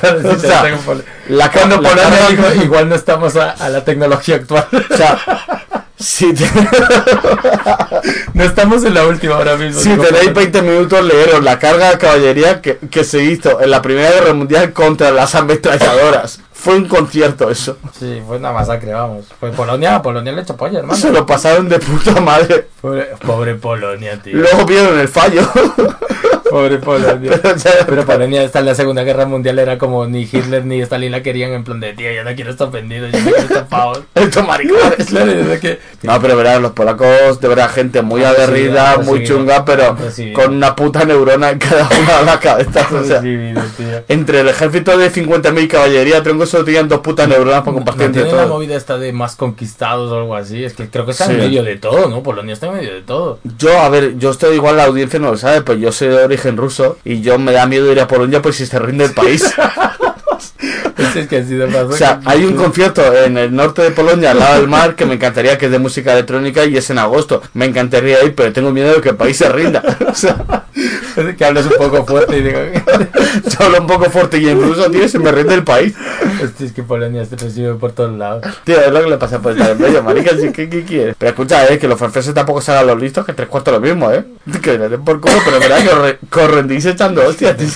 sea. La Cuando la carga- dijo, igual no estamos a, a la tecnología actual. O sea, si, te- no estamos en la última ahora mismo. si tenéis Polonia. 20 minutos, leeros la carga de caballería que, que se hizo en la Primera Guerra Mundial contra las ametralladoras. Fue un concierto eso. Sí, fue una masacre, vamos. Pues Polonia, Polonia le echó polla, hermano. Se lo pasaron de puta madre. Pobre, pobre Polonia, tío. Luego vieron el fallo. Pobre Polonia. Pero ya- Pero Polonia hasta en la Segunda Guerra Mundial era como ni Hitler ni Stalin la querían en plan de tío, yo no quiero estar vendidos, yo no quiero estar pavos. Estos maricones. Claro, yo sé que... No, pero verás, los polacos, de verdad, gente muy Han aguerrida, muy chunga, pero con una puta neurona en cada una de las cabezas. O sea, entre el ejército de 50.000 caballería, tronco solo tenían dos putas neuronas para compartir ¿No entre tiene la todos. movida esta de más conquistados o algo así? Es que creo que está Sí. en medio de todo, ¿no? Polonia está en medio de todo. Yo, a ver, yo estoy igual, la audiencia no lo sabe, pues yo soy de origen ruso y yo me da miedo ir a Polonia pues si se rinde el país. Es que o sea, hay un concierto en el norte de Polonia, al lado del mar, que me encantaría que es de música electrónica y es en agosto. Me encantaría ir, pero tengo miedo de que el país se rinda. O sea, Es que hablas un poco fuerte y digo... yo hablo un poco fuerte y en ruso, tío, se me rinde el país. Hostia, es que Polonia se recibe por todos lados. Tío, es lo que le pasa por estar en medio, marica, ¿sí? ¿qué, qué quieres? Pero escucha, eh, que los franceses tampoco se hagan los listos, que tres cuartos lo mismo, eh. Que le den por culo, pero verdad que os rendís echando hostias, tío.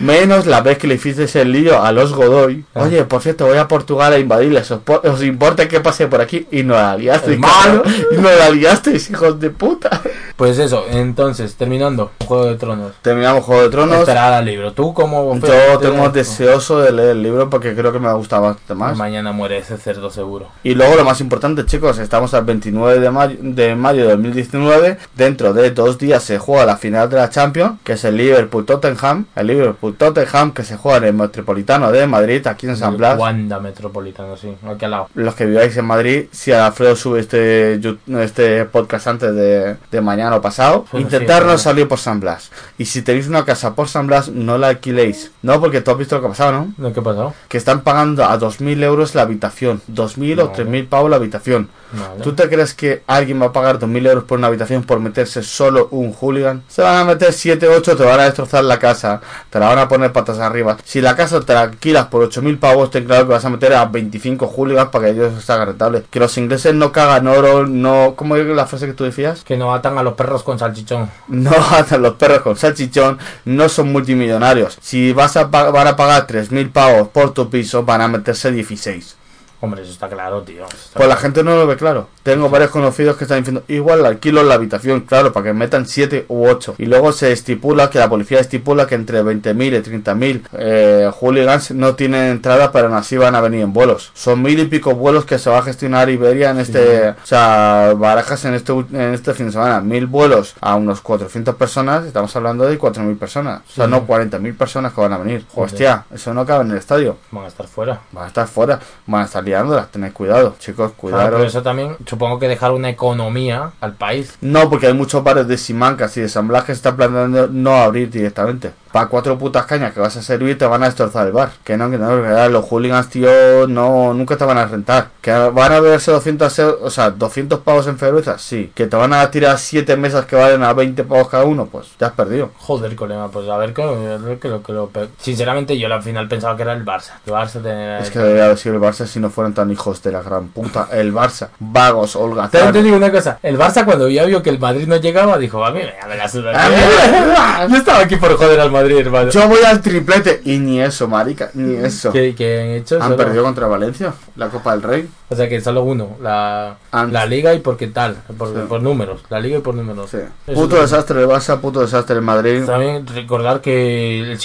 Menos la vez que le hicisteis el lío a los Godoy. Ah. Oye, por cierto, voy a Portugal a invadirles. ¿Os, os importa que pase por aquí? Y no la liasteis, cabrón. Y no la liasteis, hijos de puta. Pues eso, entonces, terminando, Juego de Tronos. Terminamos Juego de Tronos. Esperar al libro. ¿Tú cómo...? Yo tengo deseoso de leer el libro porque creo que me ha gustado bastante más. Mañana muere ese cerdo seguro. Y luego lo más importante, chicos, estamos al 29 de mayo de, mayo de 2019. Dentro de dos días se juega la final de la Champions, que es el Liverpool-Tottenham. El Liverpool-Tottenham que se juega en el Metropolitano de Madrid, aquí en San Blas. Wanda Metropolitano, sí, aquí al lado. Los que viváis en Madrid, si Alfredo sube este, este podcast antes de, de mañana o pasado, Bueno, intentar no claro. salir por San Blas. Y si tenéis una casa por San Blas, no la alquiléis. No, porque tú has visto lo que ha pasado, ¿no? ¿No, ¿Qué ha pasado? Que están pagando a 2.000 euros la habitación. 2.000 o Vale. 3.000 pavos la habitación. Vale. ¿Tú te crees que alguien va a pagar 2.000 euros por una habitación por meterse solo un hooligan? Se van a meter 7, 8, te van a destrozar la casa, te la van a poner patas arriba. Si la casa te la alquilas por 8.000 pavos, ten claro que vas a meter a 25 hooligans para que ellos se hagan rentable. Que los ingleses no cagan oro, no... ¿Cómo es la frase que tú decías? Que no atan a los perros con salchichón. No atan los perros con salchichón, no son multimillonarios. Si vas a van a pagar 3.000 pavos por tu piso, van a meterse 16. Hombre, eso está claro, tío. está Pues la claro. gente no lo ve claro. Tengo varios conocidos que están diciendo, igual alquilo la habitación, claro, para que metan 7 u 8. Y luego se estipula que la policía estipula que entre 20.000 y 30.000 eh, hooligans no tienen entrada, pero aún así van a venir en vuelos. Son mil y pico vuelos que se va a gestionar Iberia en este, o sea, barajas en este, en este fin de semana. Mil vuelos a unos 400 personas, estamos hablando de 4.000 personas. O sea, Sí. no 40.000 personas que van a venir. Hostia, eso no cabe en el estadio. Van a estar fuera. Van a estar fuera, van a estar liándolas, tened cuidado, chicos, Claro, cuidado. pero eso también, supongo que dejar una economía al país. No, porque hay muchos bares de simancas y de San Blas que se están planteando no abrir directamente. Para cuatro putas cañas que vas a servir te van a destrozar el bar. Que no, que no, que los hooligans, tío, no, nunca te van a rentar. Que van a beberse 200, euros, o sea, 200 pavos en cerveza, sí. Que te van a tirar 7 mesas que valen a 20 pavos cada uno, pues ya has perdido. Joder, colega, pues a ver que, que lo que lo pe- Sinceramente, yo al final pensaba que era el Barça. El Barça tenía. Es que debería haber sido el Barça si no fueran tan hijos de la gran puta. El Barça, vagos, También te holgazanes. digo una cosa, el Barça cuando ya vio que el Madrid no llegaba, dijo, a mí me la suda. Yo estaba aquí por joder al Madrid, hermano. Yo voy al triplete y ni eso, marica, ni eso. ¿Qué, qué han hecho? Han Solo- perdido contra Valencia, la Copa del Rey. O sea que solo uno, la, la liga y porque tal, por, Sí. por números, la liga y por números. Sí. Puto es- desastre el Barça, puto desastre el Madrid. También recordar que el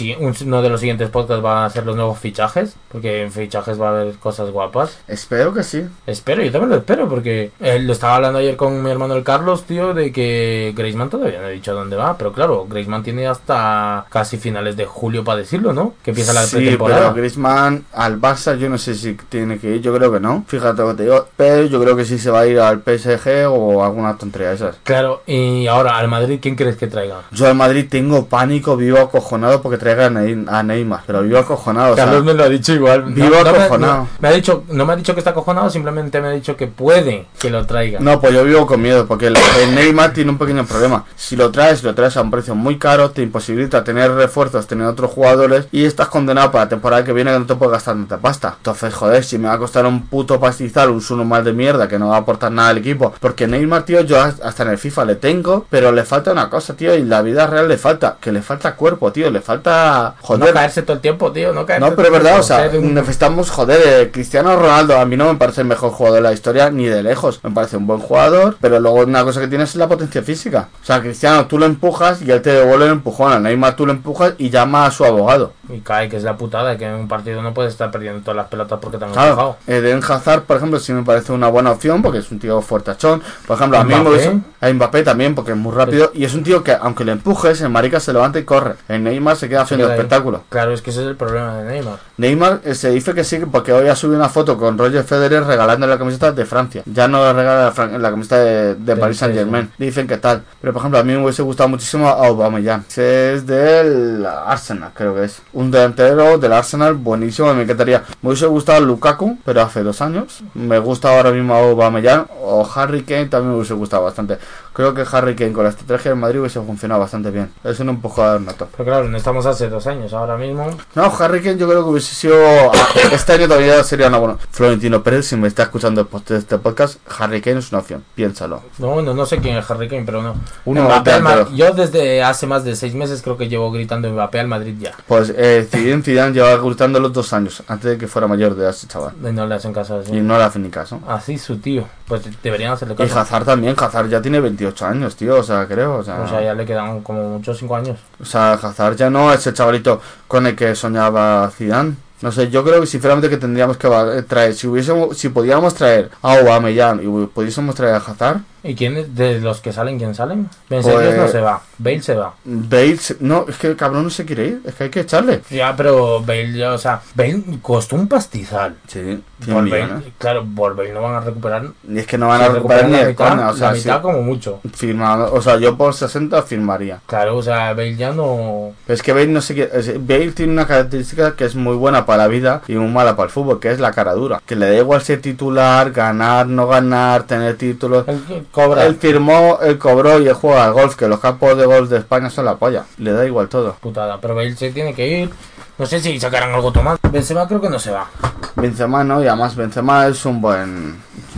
uno de los siguientes podcasts va a ser los nuevos fichajes, porque en fichajes va a haber cosas guapas. Espero que sí. Espero, yo también lo espero, porque eh, lo estaba hablando ayer con mi hermano el Carlos, tío, de que Griezmann todavía no ha dicho dónde va, pero claro, Griezmann tiene hasta casi finales de julio para decirlo, ¿no? Que empieza la sí, pretemporada. pero Griezmann al Barça yo no sé si tiene que ir, yo creo que no. Fíjate lo que te digo, pero yo creo que sí se va a ir al PSG o alguna tontería de esas. Claro, y ahora al Madrid, ¿quién crees que traiga? Yo al Madrid tengo pánico, vivo acojonado porque traiga a Ney- a Neymar, pero vivo acojonado. o sea, Carlos me lo ha dicho igual. vivo acojonado. no- me ha dicho, no me ha dicho que está acojonado, simplemente me ha dicho que puede que lo traiga. No, pues yo vivo con miedo, porque el, el Neymar tiene un pequeño problema. Si lo traes, lo traes a un precio muy caro, te imposibilita tener refuerzos, tener otros jugadores, y estás condenado para la temporada que viene que no te puedes gastar tanta pasta. Entonces, joder, si me va a costar un puto pastizal, un suno mal de mierda que no va a aportar nada al equipo. Porque Neymar, tío, yo hasta en el FIFA le tengo, pero le falta una cosa, tío, y en la vida real le falta, que le falta cuerpo, tío, le falta... no Joder, caerse todo el tiempo, tío, no caerse. no, pero es verdad, o sea, un- necesitamos, joder, eh, Cristiano Ronaldo a mí no me parece el mejor jugador de la historia ni de lejos. Me parece un buen jugador, pero luego una cosa que tienes es la potencia física. O sea, Cristiano tú lo empujas y él te devuelve el empujón. A Neymar tú lo empujas y llama a su abogado. Y cae, que es la putada, que en un partido no puedes estar perdiendo todas las pelotas porque te han Claro, empujado. Eden Hazard, por ejemplo, sí me parece una buena opción porque es un tío fuertachón. Por ejemplo, a mí me a Mbappé también porque es muy rápido y es un tío que aunque le empujes, el marica se levanta y corre. El Neymar se queda haciendo espectáculo. Claro, es que ese es el problema de Neymar. Neymar eh, se dice que sí, porque hoy ha subido una foto con Roger Federer regalando la camiseta de Francia. Ya no le regala la, la camiseta de, de Paris Saint Germain. Dicen que tal. Pero por ejemplo, a mí me hubiese gustado muchísimo a Aubameyang. Ese es del Arsenal, creo que es. Un delantero del Arsenal buenísimo. Me encantaría. Me hubiese gustado Lukaku, pero hace dos años. Me gusta ahora mismo Aubameyang. O Harry Kane también me hubiese gustado bastante. Creo que Harry Kane con la estrategia del Madrid hubiese funcionado bastante bien. Es un jugador nato. Pero claro, no estamos hace dos años, ahora mismo. No, Harry Kane yo creo que hubiese sido... ah, Este año todavía sería una buena... Florentino Pérez, si me está escuchando después de este podcast, Harry Kane es una opción. Piénsalo. No, no, no sé quién es Harry Kane, pero no. Uno Mbappé al Ma- delantero. yo desde hace más de seis meses creo que llevo gritando Mbappé al Madrid ya. Pues eh, Zidane, Zidane llevaba gritando los dos años, antes de que fuera mayor de edad ese chaval. Y no le hacen caso así. Y no le hace ni caso. Así su tío. Pues deberían hacerle Y caso. Hazard también, Hazard ya tiene 28 años, tío, o sea, creo, o sea... O sea, ya le quedan como muchos cinco años. O sea, Hazard ya no es el chavalito con el que soñaba Zidane. No sé, yo creo que sinceramente que tendríamos que va- traer, si hubiésemos, si podíamos traer a Aubameyang y pudiésemos traer a Hazard, ¿Y quién es de los que salen, quién salen? Benzema Pues- no se va. Bale se va. Bale, no, es que el cabrón no se quiere ir, es que hay que echarle. Ya, pero Bale, ya, o sea, Bale costó un pastizal. Sí, Por Bale, claro, por Bale no van a recuperar. Y es que no van a recuperar ni la mitad, coña, o sea, la sí, mitad como mucho. firmado, o sea, yo por 60 firmaría. Claro, o sea, Bale ya no... Es que Bale no se quiere, Bale tiene una característica que es muy buena para la vida y muy mala para el fútbol, que es la cara dura. Que le da igual ser titular, ganar, no ganar, tener títulos. Cobra. Él firmó, él cobró y él juega al golf, que los campos de golf de España son la polla. Le da igual todo. Putada, pero Bale se tiene que ir. No sé si sacarán algo tomado. Benzema creo que no se va. Benzema no, y además Benzema es un buen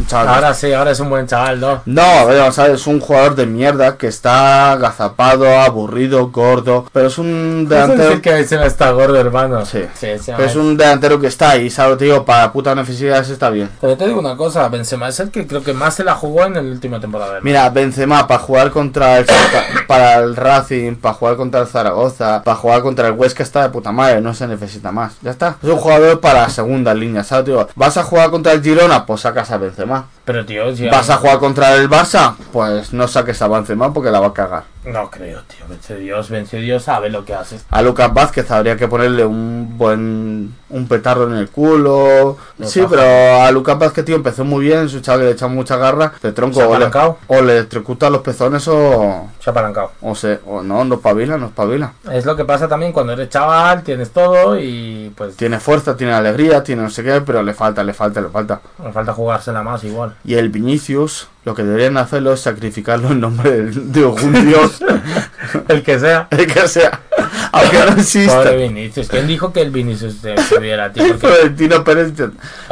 chaval. Ahora sí, ahora es un buen chaval, ¿no? No, a ver, vamos a ver, es un jugador de mierda que está agazapado, aburrido, gordo, pero es un delantero que se está gordo, hermano. Sí. sí, sí, pero es un delantero que está ahí, ¿sabes? Digo, para puta necesidades está bien. Pero te digo una cosa, Benzema es el que creo que más se la jugó en la última temporada. ¿verdad? Mira, Benzema para jugar contra el para el Racing, para jugar contra el Zaragoza, para jugar contra el Huesca está de puta madre, no se necesita más. Ya está. Es un jugador para segunda línea, ¿sabes? Digo, ¿vas a jugar contra el Girona? Pues sacas a Benzema. Bye. Pero tío, si ¿Vas a jugar contra el Barça? Pues no saques a Benzema porque la va a cagar. No creo, tío. Vence Dios, vence Dios, sabe lo que hace. A Lucas Vázquez habría que ponerle un buen un petardo en el culo. Lo sí, pero a Lucas Vázquez, tío, empezó muy bien, su chaval que le echa mucha garra, de ¿Se tronco o le, o le electrocuta los pezones o Se ha apalancado. o se o no, no espabila, no espabila. Es lo que pasa también cuando eres chaval, tienes todo y pues Tiene fuerza, tiene alegría, tiene no sé qué, pero le falta, le falta, le falta. me falta jugársela más igual. Y el Vinicius, lo que deberían hacerlo es sacrificarlo en nombre de, de algún dios, El que sea. el que sea, aunque no Pobre exista. Vinicius. ¿Quién dijo que el Vinicius se subiera, tío? El Porque Florentino Pérez,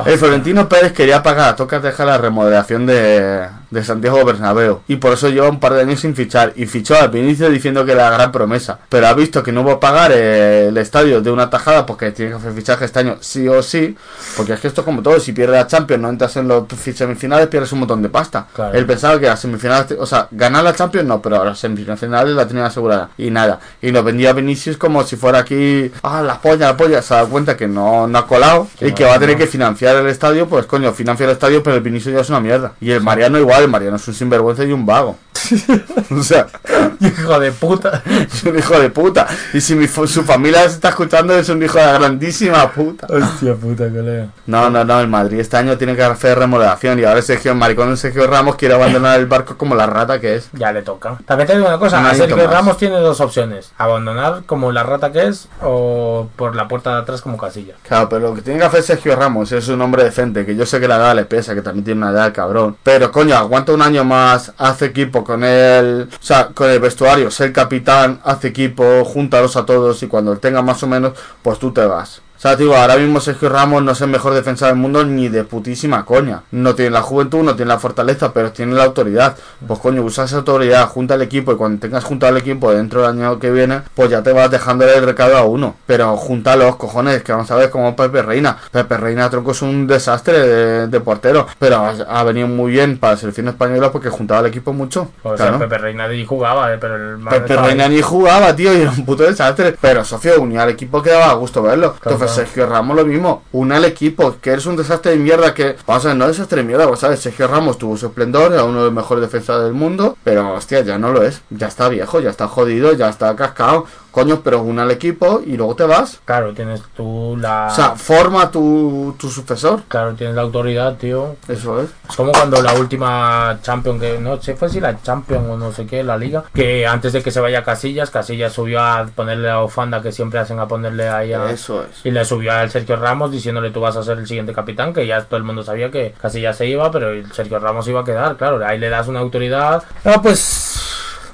el Florentino Pérez quería pagar a tocas dejar la remodelación de, de Santiago Bernabéu y por eso lleva un par de años sin fichar y fichó al Vinicius diciendo que era la gran promesa, pero ha visto que no va a pagar el estadio de una tajada porque tiene que hacer fichaje este año sí o sí, porque es que esto es como todo, si pierdes la Champions no entras en los semifinales pierdes un montón de pasta. Claro. Él pensaba que las semifinales, o sea, ganar la Champions no, pero las semifinales la tenía asegurada y nada, y nos vendía Vinicius como si fuera aquí, ah, la polla, la polla, se da cuenta que no, no ha colado y no, que va a tener que financiar el estadio, pues coño, financia el estadio, pero el Vinicius ya es una mierda. Y el Mariano igual, el Mariano es un sinvergüenza y un vago. o sea, hijo de puta. es un hijo de puta. Y si mi, su familia se está escuchando, es un hijo de la grandísima puta. Hostia puta, colega. No, no, no, el Madrid este año tiene que hacer remodelación y ahora Sergio, el maricón Sergio Ramos quiere abandonar el barco como la rata que es. Ya le toca. También te digo una cosa, Sergio más. Ramos tiene dos opciones. Abandonar como la rata que es o por la puerta de atrás como casilla. Claro, pero lo que tiene que hacer Sergio Ramos es un hombre decente, que yo sé que la edad le pesa, que también tiene una edad cabrón. Pero coño, aguanta un año más, hace equipo con él, o sea, con el vestuario, ser capitán, hace equipo, júntalos a todos y cuando tenga más o menos, pues tú te vas. O sea, ahora mismo Sergio Ramos no es el mejor defensa del mundo ni de putísima coña. No tiene la juventud, no tiene la fortaleza, pero tiene la autoridad. Pues coño, usa esa autoridad, junta al equipo y cuando tengas juntado al equipo dentro del año que viene, pues ya te vas dejando el recado a uno. Pero junta los cojones, que vamos a ver como Pepe Reina. Pepe Reina, tronco, es un desastre de, de portero, pero ha, ha venido muy bien para la selección española porque juntaba al equipo mucho. O Claro. sea, Pepe Reina ni jugaba, eh, pero el Pepe ahí. Reina ni jugaba, tío, y era un puto desastre. Pero socio, unía al equipo que daba gusto verlo. Claro, Entonces, claro. Sergio Ramos lo mismo, une al equipo, que eres un desastre de mierda. Que, vamos a ver, no desastre de mierda, pues, ¿sabes? Sergio Ramos tuvo su esplendor, era uno de los mejores defensores del mundo, pero hostia, ya no lo es. Ya está viejo, ya está jodido, ya está cascado. Coño, pero une al equipo y luego te vas. Claro, tienes tú la... O sea, forma tu, tu sucesor. Claro, tienes la autoridad, tío. Eso es. Es como cuando la última Champion, que no sé fue si la Champion o no sé qué, la liga, que antes de que se vaya Casillas, Casillas subió a ponerle la ofanda que siempre hacen a ponerle ahí a... Eso es. Y le subió al Sergio Ramos diciéndole tú vas a ser el siguiente capitán, que ya todo el mundo sabía que Casillas se iba, pero el Sergio Ramos iba a quedar, claro, ahí le das una autoridad. Ah, pues,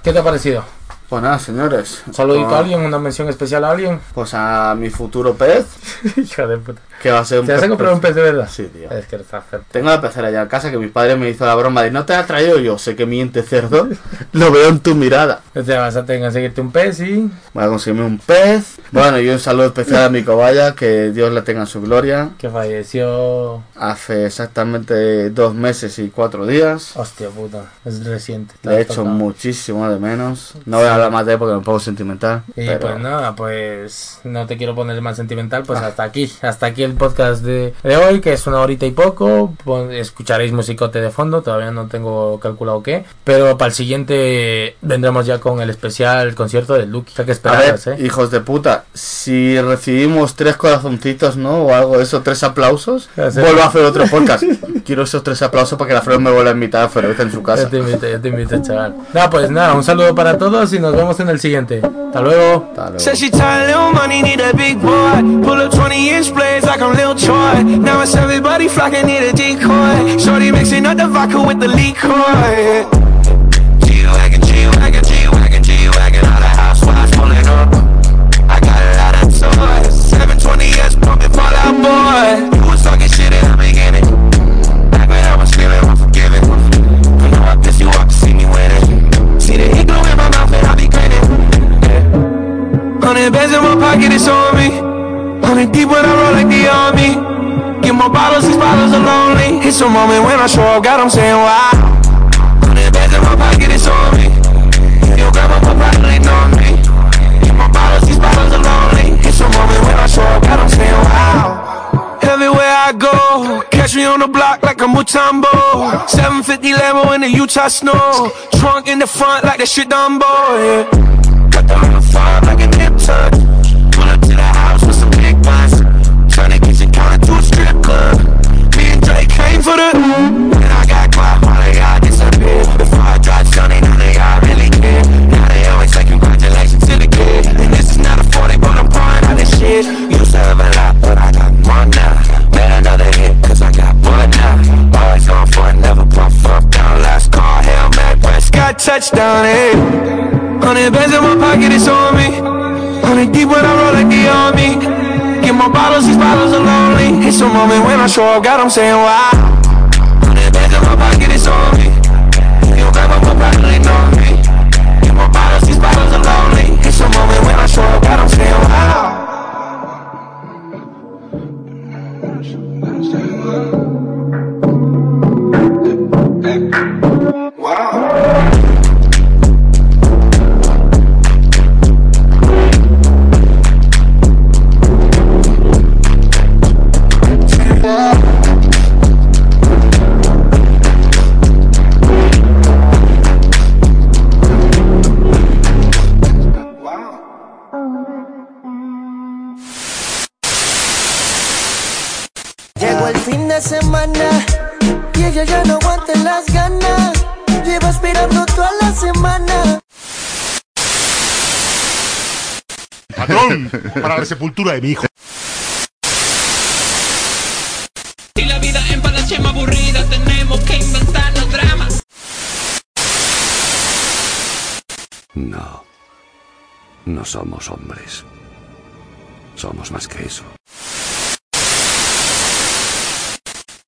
¿qué te ha parecido? Pues nada, señores. ¿Un saludito a alguien? ¿Una mención especial a alguien? Pues a mi futuro pez, Hijo de puta. que va a ser un ¿Te vas a comprar un pez de verdad? Sí, tío. Es que. Tengo la pecera ya en casa que mi padre me hizo la broma de no te la traído yo, sé que miente cerdo, lo veo en tu mirada. Sea, vas a tener que seguirte un pez y... Voy a conseguirme un pez. Bueno, y un saludo especial a mi cobaya, que Dios le tenga en su gloria. Que falleció... Hace exactamente dos meses y cuatro días. Hostia puta, es reciente. Le he hecho muchísimo de menos. No voy a hablar más de él porque me pongo sentimental. Y pero- pues nada, pues no te quiero poner más sentimental, pues hasta aquí, hasta aquí el podcast de, de hoy, que es una horita y poco. Pon- Escucharéis musicote de fondo, todavía no tengo calculado qué. Pero para el siguiente vendremos ya con el especial concierto de Lucky. O sea, que A ver, eh. hijos de puta, si recibimos tres corazoncitos, ¿no? O algo de eso, tres aplausos, vuelvo a hacer otro podcast. Quiero esos tres aplausos para que la Fred me vuelva a invitar a cerveza en su casa. te invito, ya te invito, chaval. Nada, pues nada, un saludo para todos y nos vemos en el siguiente. Hasta luego. Hasta luego. Said she tired, little money, need a big boy. Pull up 20 inch blades like I'm Lil Troy. Now it's everybody flocking, need a decoy. Shorty mixing up the vodka with the liquor. Utah snow. Trunk in the front like that shit Dumbo, yeah. Got them on the farm like an hip tuck. Pull up to the house with some big bucks. Turn the kitchen counter to a strip club. Me and Drake came for the. Hundred bands in my pocket, it's on me. Hundred deep when I roll like the army. Get more bottles, these bottles are lonely. It's a moment when I show up, God, I'm saying wow. Hundred bands in my pocket, it's on me. Get more bottles, these bottles are lonely. It's a moment when I show up, God, I'm saying wow. Para la sepultura de mi hijo. Si la vida en Palachema aburrida, tenemos que inventarnos dramas. No. No somos hombres. Somos más que eso.